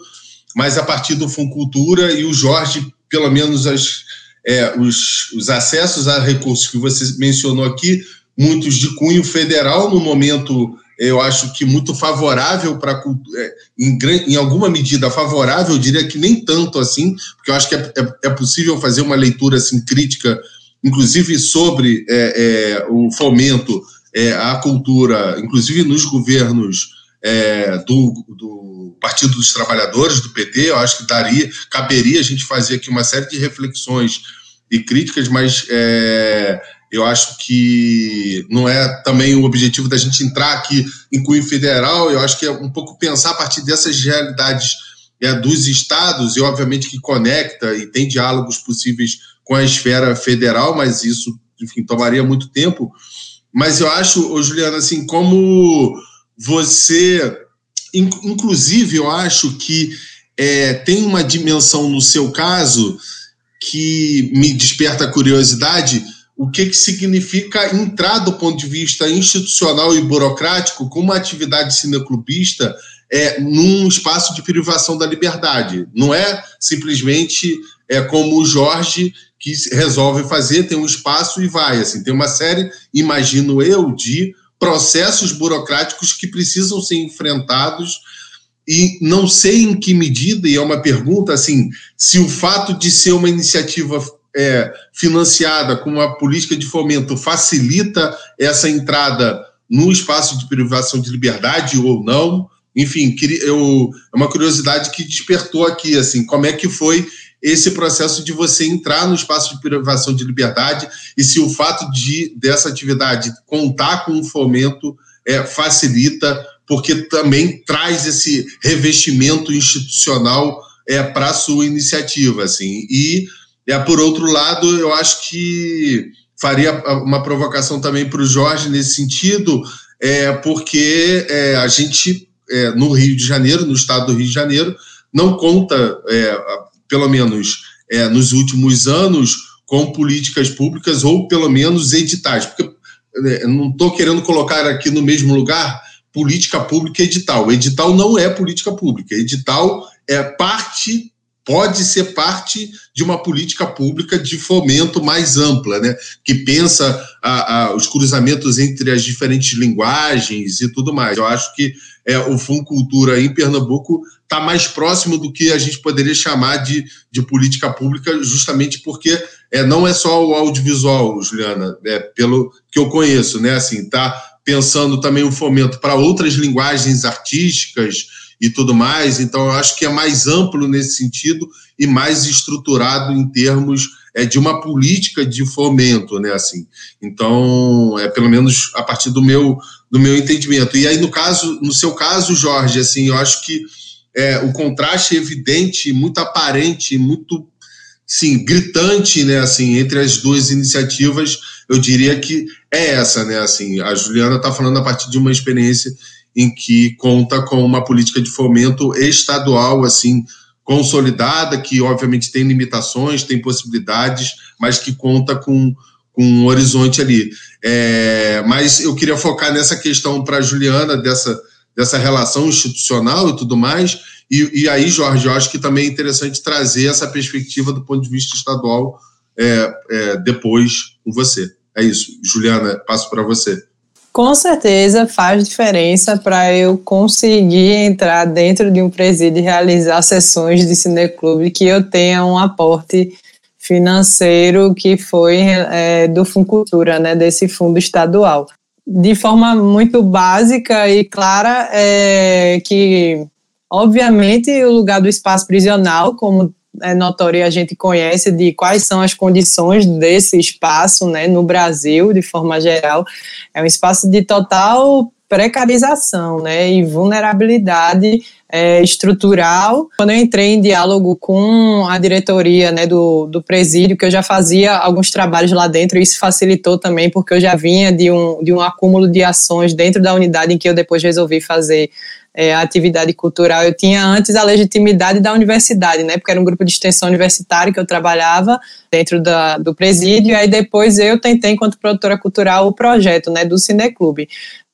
mas a partir do Funcultura e o Jorge, pelo menos as, é, os, os acessos a recursos que você mencionou aqui, muitos de cunho federal, no momento, eu acho que muito favorável para é, em, em alguma medida favorável, eu diria que nem tanto assim, porque eu acho que é, é, é possível fazer uma leitura assim, crítica, inclusive sobre é, o fomento é, a cultura, inclusive nos governos é, do, do, Partido dos Trabalhadores, do PT, eu acho que daria, caberia a gente fazer aqui uma série de reflexões e críticas, mas é, eu acho que não é também o objetivo da gente entrar aqui em cunho federal, eu acho que é um pouco pensar a partir dessas realidades é, dos estados, e obviamente que conecta e tem diálogos possíveis com a esfera federal, mas isso, enfim, tomaria muito tempo. Mas eu acho, Juliana, assim, como você. Inclusive, eu acho que é, tem uma dimensão no seu caso que me desperta curiosidade. O que, que significa entrar do ponto de vista institucional e burocrático com uma atividade cineclubista é, num espaço de privação da liberdade? Não é simplesmente é, como o Jorge que resolve fazer, tem um espaço e vai. Assim, tem uma série, imagino eu, de processos burocráticos que precisam ser enfrentados e não sei em que medida, e é uma pergunta assim, se o fato de ser uma iniciativa é, financiada com uma política de fomento facilita essa entrada no espaço de privação de liberdade ou não. Enfim, eu, é uma curiosidade que despertou aqui, assim, como é que foi esse processo de você entrar no espaço de privação de liberdade e se o fato de dessa atividade contar com um fomento é, facilita, porque também traz esse revestimento institucional é, para a sua iniciativa. Assim. E, é, por outro lado, eu acho que faria uma provocação também para o Jorge nesse sentido, é, porque é, a gente, é, no Rio de Janeiro, no estado do Rio de Janeiro, não conta, é, pelo menos é, nos últimos anos, com políticas públicas ou pelo menos editais. Porque é, não estou querendo colocar aqui no mesmo lugar política pública e edital. Edital não é política pública. Edital é parte pode ser parte de uma política pública de fomento mais ampla, né? que pensa a, a, os cruzamentos entre as diferentes linguagens e tudo mais. Eu acho que é, o Funcultura em Pernambuco está mais próximo do que a gente poderia chamar de, de política pública, justamente porque é, não é só o audiovisual, Juliana, é, pelo que eu conheço, né? Assim, tá pensando também o fomento para outras linguagens artísticas e tudo mais. Então, eu acho que é mais amplo nesse sentido e mais estruturado em termos é, de uma política de fomento, né? Assim, então, é pelo menos a partir do meu do meu entendimento. E aí, no caso, no seu caso, Jorge, assim, eu acho que é, o contraste é evidente, muito aparente, muito sim, gritante, né, assim, entre as duas iniciativas, eu diria que é essa, né, assim, a Juliana está falando a partir de uma experiência em que conta com uma política de fomento estadual, assim, consolidada, que obviamente tem limitações, tem possibilidades, mas que conta com, com um horizonte ali. É, mas eu queria focar nessa questão para a Juliana, dessa, dessa relação institucional e tudo mais, e, e, aí, Jorge, eu acho que também é interessante trazer essa perspectiva do ponto de vista estadual é, é, depois com você. É isso. Juliana, passo para você. Com certeza faz diferença para eu conseguir entrar dentro de um presídio e realizar sessões de cineclube que eu tenha um aporte financeiro que foi é, do Funcultura, né, desse fundo estadual. De forma muito básica e clara, é, que Obviamente, o lugar do espaço prisional, como é notório e a gente conhece de quais são as condições desse espaço né, no Brasil, de forma geral, é um espaço de total precarização né, e vulnerabilidade é, estrutural. Quando eu entrei em diálogo com a diretoria né, do, do presídio, que eu já fazia alguns trabalhos lá dentro, isso facilitou também, porque eu já vinha de um, de um acúmulo de ações dentro da unidade em que eu depois resolvi fazer é, a atividade cultural. Eu tinha antes a legitimidade da universidade, né? Porque era um grupo de extensão universitária que eu trabalhava dentro da, do presídio, e aí depois eu tentei, enquanto produtora cultural, o projeto né, do Cineclube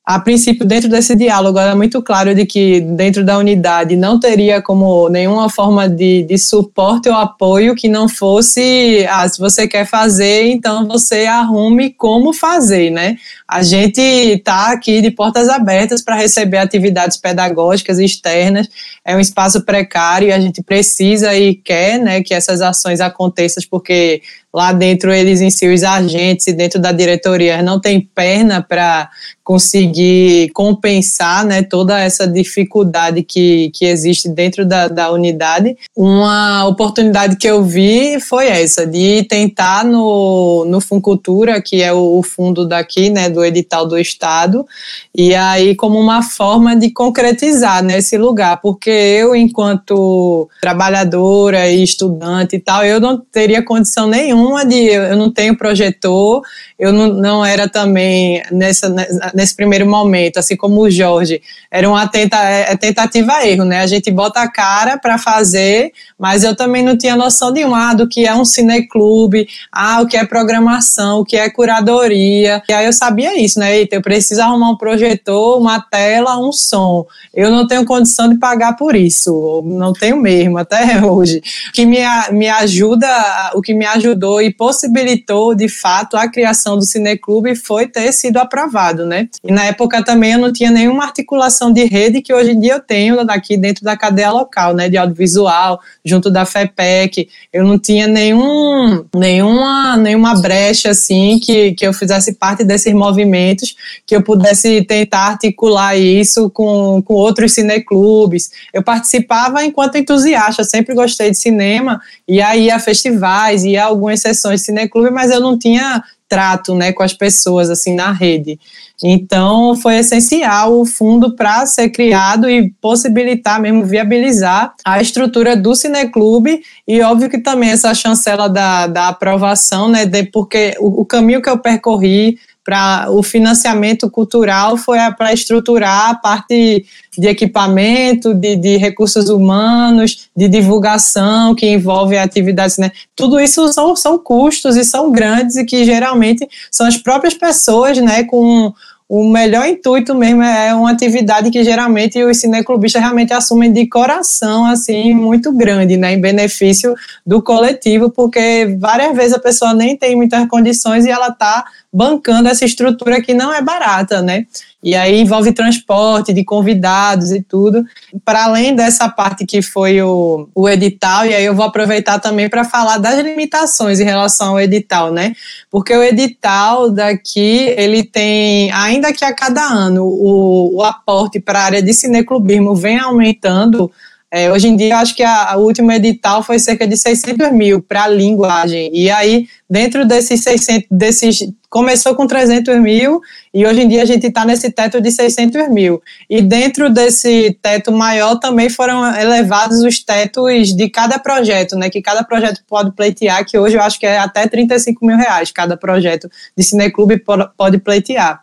a princípio, dentro desse diálogo, era muito claro de que dentro da unidade não teria como nenhuma forma de, de suporte ou apoio que não fosse, ah, se você quer fazer, então você arrume como fazer, né? A gente está aqui de portas abertas para receber atividades pedagógicas externas, é um espaço precário e a gente precisa e quer né, que essas ações aconteçam, porque lá dentro eles em si, os agentes e dentro da diretoria não tem perna para conseguir compensar né, toda essa dificuldade que, que existe dentro da, da unidade. Uma oportunidade que eu vi foi essa, de tentar no, no Funcultura, que é o, o fundo daqui, né, do edital do Estado, e aí como uma forma de concretizar nesse né, lugar, porque eu, enquanto trabalhadora e estudante e tal, eu não teria condição nenhuma de, eu não tenho projetor, eu não, não era também nessa, nesse primeiro momento, assim como o Jorge, era uma tenta, é, é tentativa-erro, né? A gente bota a cara para fazer, mas eu também não tinha noção de ah, do que é um cineclube, ah, o que é programação, o que é curadoria. E aí eu sabia isso, né? Eita, eu preciso arrumar um projetor, uma tela, um som. Eu não tenho condição de pagar por isso, não tenho mesmo até hoje. O que me, me ajuda, o que me ajudou e possibilitou, de fato, a criação do Cineclube foi ter sido aprovado, né? E na época também eu não tinha nenhuma articulação de rede que hoje em dia eu tenho aqui dentro da cadeia local, né? De audiovisual, junto da FEPEC. Eu não tinha nenhum, nenhuma, nenhuma brecha, assim, que, que eu fizesse parte desses movimentos, que eu pudesse tentar articular isso com, com outros cineclubes. Eu participava enquanto entusiasta, sempre gostei de cinema, e aí a festivais, ia a algumas sessões de cineclube, mas eu não tinha trato né, com as pessoas assim na rede. Então foi essencial o fundo para ser criado e possibilitar mesmo viabilizar a estrutura do cineclube e óbvio que também essa chancela da, da aprovação, né, de, porque o, o caminho que eu percorri para o financiamento cultural foi para estruturar a parte de equipamento, de, de, recursos humanos, de divulgação que envolve atividades, né? Tudo isso são, são custos e são grandes e que geralmente são as próprias pessoas, né, com o melhor intuito mesmo é uma atividade que geralmente os cineclubistas realmente assumem de coração, assim, muito grande, né, em benefício do coletivo, porque várias vezes a pessoa nem tem muitas condições e ela está bancando essa estrutura que não é barata, né? E aí envolve transporte de convidados e tudo. Para além dessa parte que foi o, o edital, e aí eu vou aproveitar também para falar das limitações em relação ao edital, né? Porque o edital daqui, ele tem, ainda que a cada ano o, o aporte para a área de cineclubismo vem aumentando, é, hoje em dia, acho que a, a última edital foi cerca de 600 mil para linguagem. E aí, dentro desses 600, desses, começou com 300 mil e hoje em dia a gente está nesse teto de 600 mil. E dentro desse teto maior também foram elevados os tetos de cada projeto, né? Que cada projeto pode pleitear, que hoje eu acho que é até 35 mil reais cada projeto de cineclube pode pleitear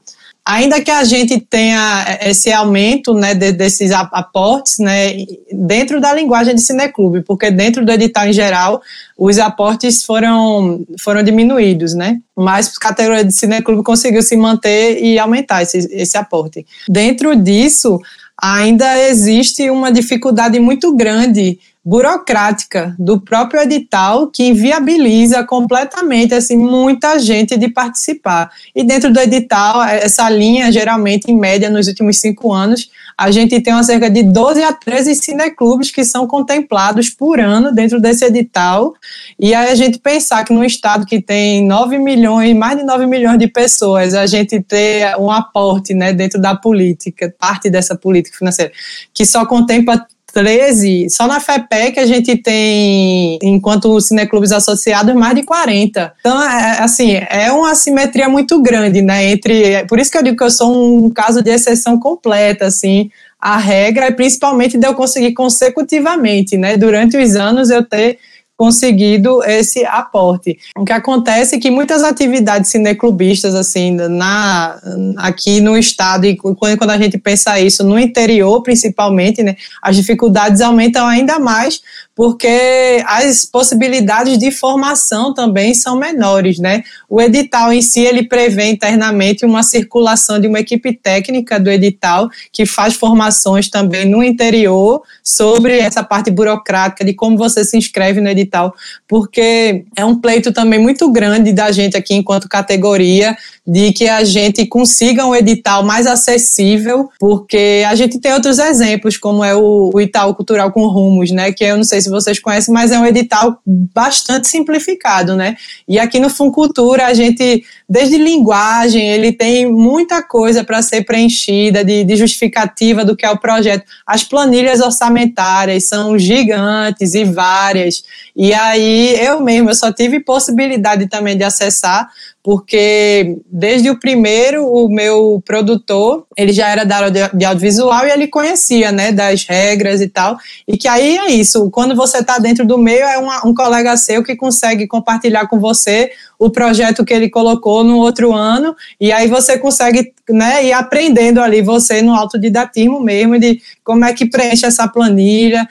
ainda que a gente tenha esse aumento né, de, desses aportes né, dentro da linguagem de cineclube, porque dentro do edital em geral os aportes foram, foram diminuídos, né? Mas a categoria de cineclube conseguiu se manter e aumentar esse, esse aporte. Dentro disso, ainda existe uma dificuldade muito grande burocrática do próprio edital que inviabiliza completamente assim muita gente de participar. E dentro do edital, essa linha, geralmente, em média, nos últimos cinco anos, a gente tem cerca de 12 a 13 cineclubes que são contemplados por ano dentro desse edital. E aí a gente pensar que num estado que tem 9 milhões, mais de 9 milhões de pessoas, a gente ter um aporte né, dentro da política, parte dessa política financeira, que só contempla 13, só na FEPEC a gente tem, enquanto cineclubes associados, mais de 40. Então, é, assim, é uma assimetria muito grande, né, entre, por isso que eu digo que eu sou um caso de exceção completa, assim, a regra é principalmente de eu conseguir consecutivamente, né, durante os anos eu ter conseguido esse aporte. O que acontece é que muitas atividades cineclubistas, assim, na, aqui no estado, e quando a gente pensa isso no interior, principalmente, né, as dificuldades aumentam ainda mais, porque as possibilidades de formação também são menores, né? O edital em si, ele prevê internamente uma circulação de uma equipe técnica do edital, que faz formações também no interior sobre essa parte burocrática de como você se inscreve no edital tal, porque é um pleito também muito grande da gente aqui enquanto categoria de que a gente consiga um edital mais acessível, porque a gente tem outros exemplos, como é o, o Itaú Cultural com Rumos, né, que eu não sei se vocês conhecem, mas é um edital bastante simplificado, né, e aqui no Funcultura a gente, desde linguagem, ele tem muita coisa para ser preenchida, de, de justificativa do que é o projeto, as planilhas orçamentárias são gigantes e várias, e aí eu mesmo, eu só tive possibilidade também de acessar, porque desde o primeiro, o meu produtor, ele já era da área de audiovisual e ele conhecia, né, das regras e tal, e que aí é isso, quando você está dentro do meio, é uma, um colega seu que consegue compartilhar com você o projeto que ele colocou no outro ano, e aí você consegue, né, ir aprendendo ali, você no autodidatismo mesmo, de como é que preenche essa planilha,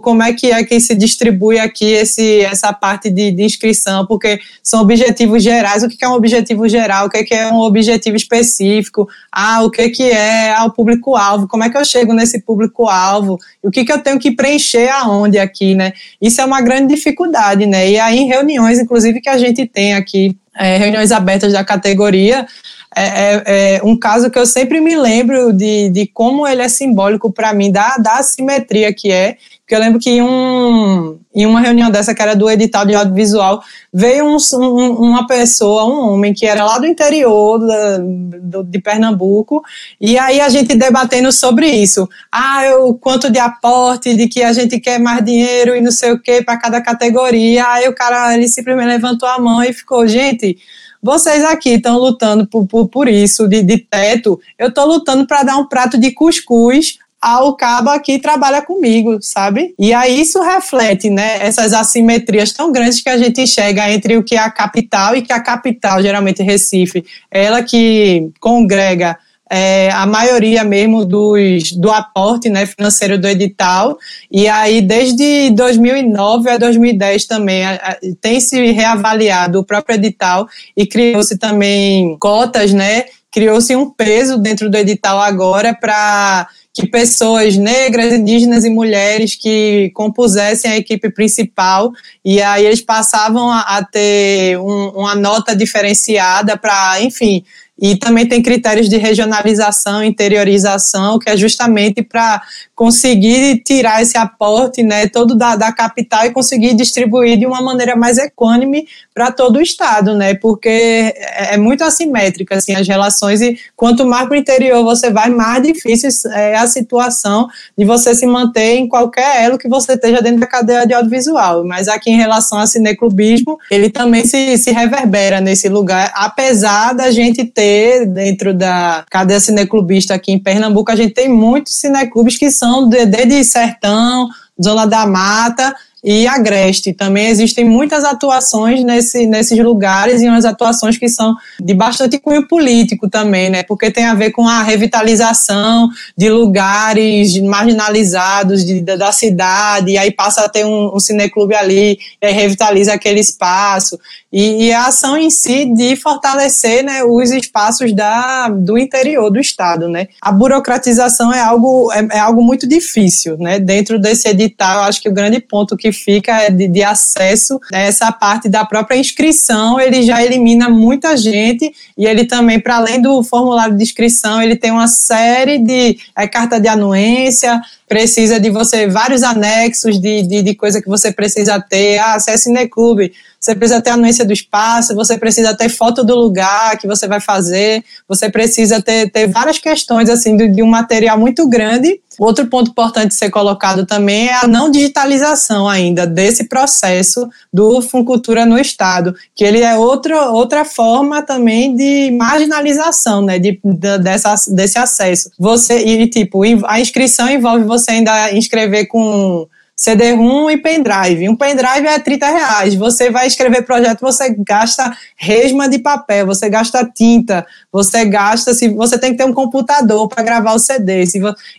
como é que é que se distribui aqui esse, essa parte de, de, inscrição, porque são objetivos gerais. O que é um objetivo geral? O que é um objetivo específico? Ah, o que é o público-alvo? Como é que eu chego nesse público-alvo? O que, que eu tenho que preencher aonde aqui, né? Isso é uma grande dificuldade, né? E aí, em reuniões, inclusive, que a gente tem aqui, é, reuniões abertas da categoria, é, é, é, um caso que eu sempre me lembro de, de como ele é simbólico para mim, da, da assimetria que é, porque eu lembro que em, um, em uma reunião dessa, que era do edital de audiovisual, veio um, um, uma pessoa, um homem, que era lá do interior da, do, de Pernambuco, e aí a gente debatendo sobre isso. Ah, o quanto de aporte, de que a gente quer mais dinheiro e não sei o que para cada categoria. Aí o cara ele simplesmente levantou a mão e ficou, gente. Vocês aqui estão lutando por, por, por isso, de, de teto. Eu estou lutando para dar um prato de cuscuz ao cabo que trabalha comigo, sabe? E aí isso reflete, né, essas assimetrias tão grandes que a gente enxerga entre o que é a capital e que a capital, geralmente Recife, ela que congrega é, a maioria mesmo dos, do aporte né, financeiro do edital, e aí desde 2009 a 2010 também a, a, tem se reavaliado o próprio edital e criou-se também cotas, né, criou-se um peso dentro do edital agora para que pessoas negras, indígenas e mulheres que compusessem a equipe principal. E aí eles passavam a, a ter um, uma nota diferenciada para, enfim, e também tem critérios de regionalização, interiorização, que é justamente para conseguir tirar esse aporte né, todo da, da capital e conseguir distribuir de uma maneira mais equânime para todo o Estado, né? Porque é, é muito assimétrica assim, as relações, e quanto mais para o interior você vai, mais difícil é a situação de você se manter em qualquer elo que você esteja dentro da cadeia de audiovisual. Mas aqui em relação ao cineclubismo, ele também se, se reverbera nesse lugar, apesar da gente ter dentro da cadeia cineclubista aqui em Pernambuco, a gente tem muitos cineclubes que são de, de sertão, zona da mata, e Agreste. Também existem muitas atuações nesse, nesses lugares e umas atuações que são de bastante cunho político também, né? Porque tem a ver com a revitalização de lugares marginalizados de, da cidade, e aí passa a ter um, um cineclube ali, e aí revitaliza aquele espaço. E, e, a ação em si de fortalecer né, os espaços da, do interior do Estado. Né? A burocratização é algo, é, é algo muito difícil. Né? Dentro desse edital, acho que o grande ponto que fica é de, de acesso a essa parte da própria inscrição, ele já elimina muita gente e ele também, para além do formulário de inscrição, ele tem uma série de é, carta de anuência, precisa de você vários anexos de, de, de coisa que você precisa ter. Ah, é cineclube, você precisa ter a anuência do espaço, você precisa ter foto do lugar que você vai fazer, você precisa ter, ter várias questões assim de, de um material muito grande. Outro ponto importante ser colocado também é a não digitalização ainda desse processo do Funcultura no Estado, que ele é outra, outra forma também de marginalização, né, de, de dessa, desse acesso. Você, e tipo, a inscrição envolve você ainda inscrever com CD-ROM e pendrive. Um pendrive é 30 reais. Você vai escrever projeto, você gasta resma de papel, você gasta tinta, você gasta. Se você tem que ter um computador para gravar o CD.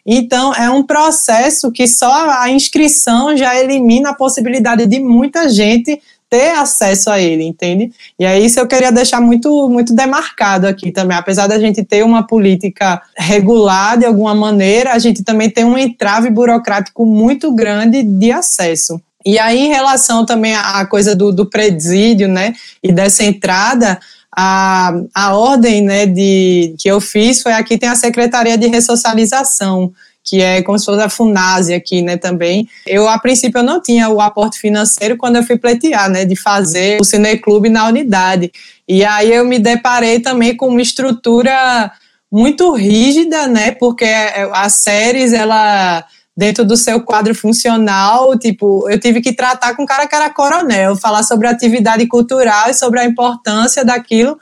Então é um processo que só a inscrição já elimina a possibilidade de muita gente ter acesso a ele, entende? E é isso eu queria deixar muito, muito demarcado aqui também. Apesar da gente ter uma política regular de alguma maneira, a gente também tem um entrave burocrático muito grande de acesso. E aí, em relação também à coisa do, do presídio, né, e dessa entrada, a, a ordem, né, de, que eu fiz foi aqui tem a Secretaria de Ressocialização, que é como se fosse a Funase aqui, né, também. Eu, a princípio, eu não tinha o aporte financeiro quando eu fui pleitear, né, de fazer o cineclube na unidade. E aí eu me deparei também com uma estrutura muito rígida, né, porque as séries, ela dentro do seu quadro funcional, tipo, eu tive que tratar com um cara que era coronel, falar sobre atividade cultural e sobre a importância daquilo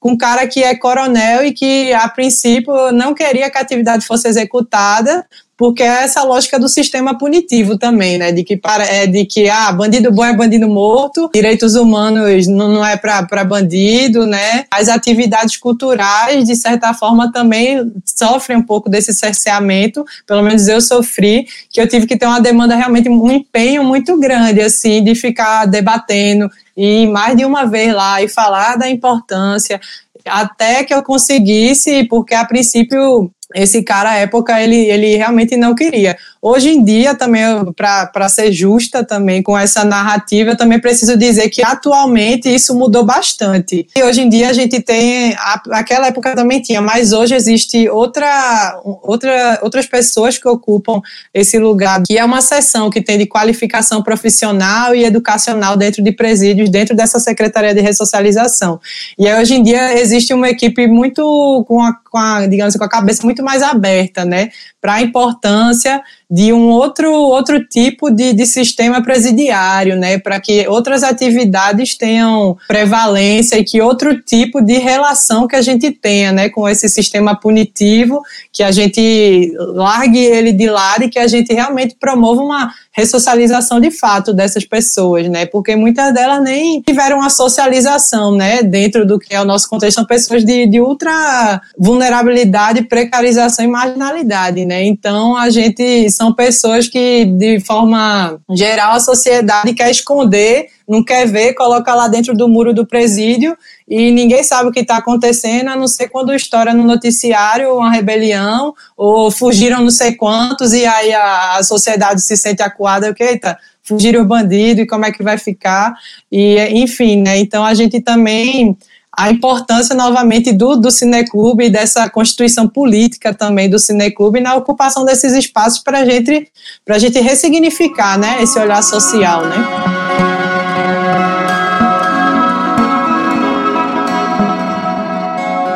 com um cara que é coronel e que, a princípio, não queria que a atividade fosse executada, porque é essa lógica do sistema punitivo também, né? De que, para, é, de que ah, bandido bom é bandido morto, direitos humanos não, não é para bandido, né? As atividades culturais, de certa forma, também sofrem um pouco desse cerceamento, pelo menos eu sofri, que eu tive que ter uma demanda realmente, um empenho muito grande, assim, de ficar debatendo, e mais de uma vez lá e falar da importância até que eu conseguisse, porque a princípio esse cara, à época, ele, ele realmente não queria. Hoje em dia, também, para ser justa também com essa narrativa, eu também preciso dizer que atualmente isso mudou bastante. E hoje em dia a gente tem, aquela época também tinha, mas hoje existe outra, outra, outras pessoas que ocupam esse lugar, que é uma seção que tem de qualificação profissional e educacional dentro de presídios, dentro dessa Secretaria de Ressocialização. E aí, hoje em dia existe uma equipe muito, com a, com a digamos assim, com a cabeça muito mais aberta, né, para a importância de um outro, outro tipo de, de sistema presidiário, né, para que outras atividades tenham prevalência e que outro tipo de relação que a gente tenha, né, com esse sistema punitivo, que a gente largue ele de lado e que a gente realmente promova uma ressocialização de fato dessas pessoas, né, porque muitas delas nem tiveram a socialização, né, dentro do que é o nosso contexto, são pessoas de, de ultra vulnerabilidade, precarização e marginalidade, né, então a gente são pessoas que, de forma geral, a sociedade quer esconder, não quer ver, coloca lá dentro do muro do presídio e ninguém sabe o que está acontecendo, a não ser quando estoura no noticiário uma rebelião, ou fugiram não sei quantos, e aí a, a sociedade se sente acuada, o que, eita, fugiram os bandidos, e como é que vai ficar, e enfim, né, então a gente também a importância novamente do, do cineclube e dessa constituição política também do cineclube na ocupação desses espaços para gente, a gente ressignificar né, esse olhar social. Né?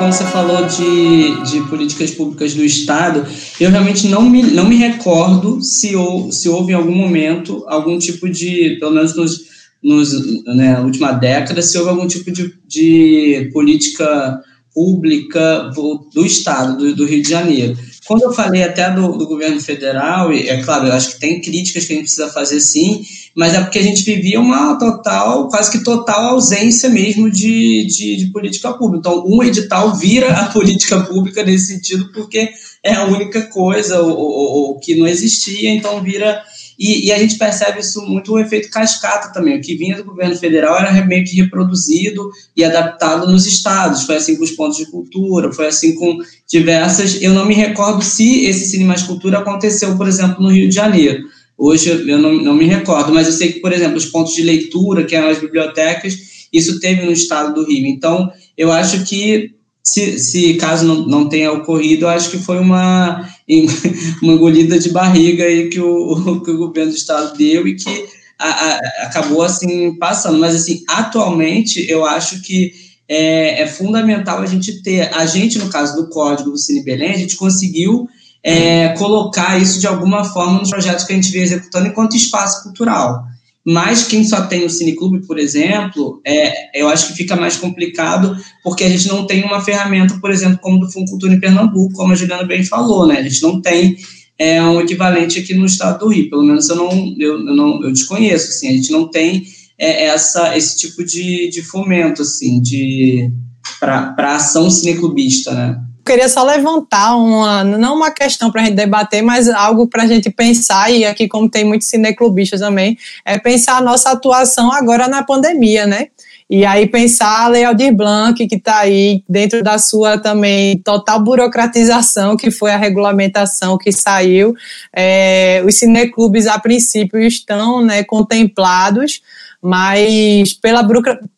Quando você falou de, de políticas públicas do Estado, eu realmente não me, não me recordo se, ou, se houve em algum momento algum tipo de, pelo menos nos, nos, né, na última década, se houve algum tipo de, de política pública do Estado, do, do, Rio de Janeiro. Quando eu falei até do, do, governo federal, é claro, eu acho que tem críticas que a gente precisa fazer sim, mas é porque a gente vivia uma total, quase que total ausência mesmo de, de, de política pública. Então, um edital vira a política pública nesse sentido, porque é a única coisa ou, ou, ou que não existia, então vira e, e, a gente percebe isso muito o efeito cascata também. O que vinha do governo federal era meio que reproduzido e adaptado nos estados. Foi assim com os pontos de cultura, foi assim com diversas. Eu não me recordo se esse Cine Mais Cultura aconteceu, por exemplo, no Rio de Janeiro. Hoje eu não, não me recordo, mas eu sei que, por exemplo, os pontos de leitura, que eram as bibliotecas, isso teve no estado do Rio. Então, eu acho que se, se caso não, não tenha ocorrido, acho que foi uma, uma engolida de barriga aí que o, que o governo do estado deu e que a, a, acabou assim passando. Mas assim, atualmente eu acho que é, é, fundamental a gente ter, a gente no caso do código do Cine Belém, a gente conseguiu é, colocar isso de alguma forma nos projetos que a gente vem executando enquanto espaço cultural. Mas quem só tem o cineclube, por exemplo, é, eu acho que fica mais complicado porque a gente não tem uma ferramenta, por exemplo, como do Fundo Cultura em Pernambuco, como a Juliana bem falou, né? A gente não tem é, um equivalente aqui no estado do Rio, pelo menos eu não, eu, eu não, eu desconheço, assim, a gente não tem é, essa, esse tipo de, de fomento, assim, de para ação cineclubista, né? Queria só levantar uma, não uma questão para a gente debater, mas algo para a gente pensar, e aqui, como tem muitos cineclubistas também, é pensar a nossa atuação agora na pandemia, né? E aí pensar a Lei Aldir Blanc, que está aí dentro da sua também total burocratização, que foi a regulamentação que saiu. É, os cineclubes, a princípio, estão né, contemplados, mas pela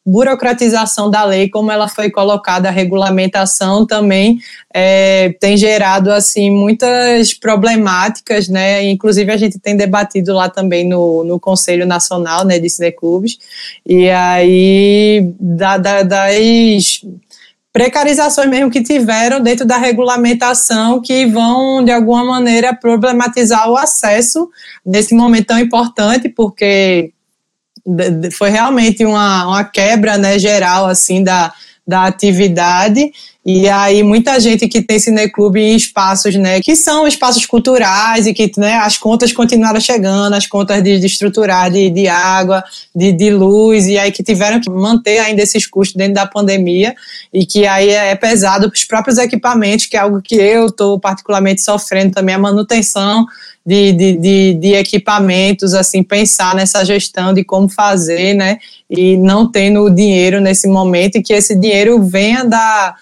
burocratização da lei, como ela foi colocada, a regulamentação também é, tem gerado assim muitas problemáticas, né? Inclusive a gente tem debatido lá também no, no Conselho Nacional né, de Cineclubes, e aí da, da, das precarizações mesmo que tiveram dentro da regulamentação que vão, de alguma maneira, problematizar o acesso nesse momento tão importante, porque foi realmente uma, uma quebra né, geral assim da, da atividade e aí muita gente que tem cineclube em espaços, né, que são espaços culturais e que, né, as contas continuaram chegando, as contas de, de estruturar de, de água, de, de luz, e aí que tiveram que manter ainda esses custos dentro da pandemia e que aí é, é pesado para os próprios equipamentos, que é algo que eu estou particularmente sofrendo também, a manutenção de, de, de, de, equipamentos, assim, pensar nessa gestão de como fazer, né, e não tendo o dinheiro nesse momento e que esse dinheiro venha da,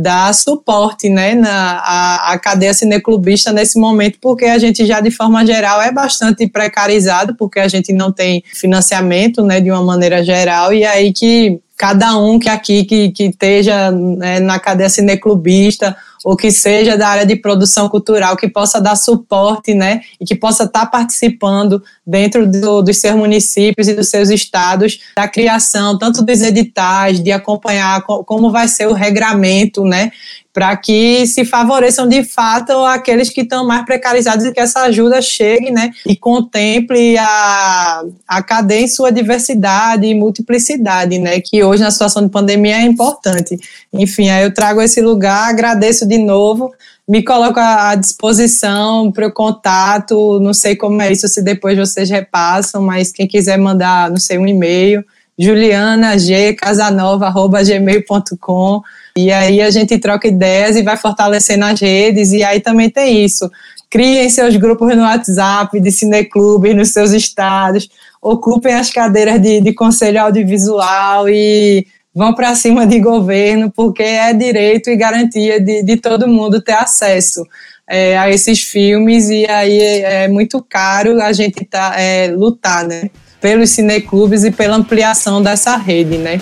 da suporte, né, na a, a cadeia cineclubista nesse momento, porque a gente já, de forma geral, é bastante precarizado, porque a gente não tem financiamento, né, de uma maneira geral, e aí que cada um que aqui que, que esteja né, na cadeia cineclubista ou que seja da área de produção cultural, que possa dar suporte, né, e que possa estar participando dentro do, dos seus municípios e dos seus estados da criação, tanto dos editais, de acompanhar como vai ser o regramento, né, para que se favoreçam de fato aqueles que estão mais precarizados e que essa ajuda chegue né, e contemple a, a cadeia em sua diversidade e multiplicidade, né, que hoje na situação de pandemia é importante. Enfim, aí eu trago esse lugar, agradeço de novo, me coloco à disposição para o contato, não sei como é isso, se depois vocês repassam, mas quem quiser mandar, não sei, um e-mail, julianagcasanova.gmail.com e aí a gente troca ideias e vai fortalecendo as redes. E aí também tem isso. Criem seus grupos no WhatsApp de cineclube nos seus estados. Ocupem as cadeiras de, de conselho audiovisual e vão para cima de governo, porque é direito e garantia de, de todo mundo ter acesso é, a esses filmes, e aí é, é muito caro a gente tá, é, lutar, né? Pelos cineclubes e pela ampliação dessa rede, né?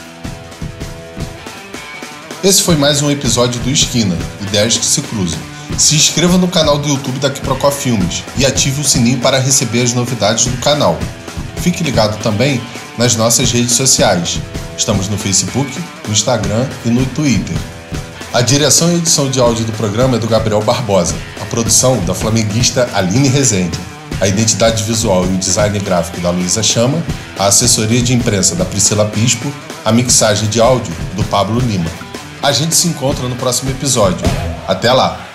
Esse foi mais um episódio do Esquina, Ideias que se cruzam. Se inscreva no canal do YouTube da Quiprocó Filmes e ative o sininho para receber as novidades do canal. Fique ligado também nas nossas redes sociais. Estamos no Facebook, no Instagram e no Twitter. A direção e edição de áudio do programa é do Gabriel Barbosa, a produção da flamenguista Aline Rezende, a identidade visual e o design gráfico da Luísa Chama, a assessoria de imprensa da Priscila Bispo, a mixagem de áudio do Pablo Lima. A gente se encontra no próximo episódio. Até lá!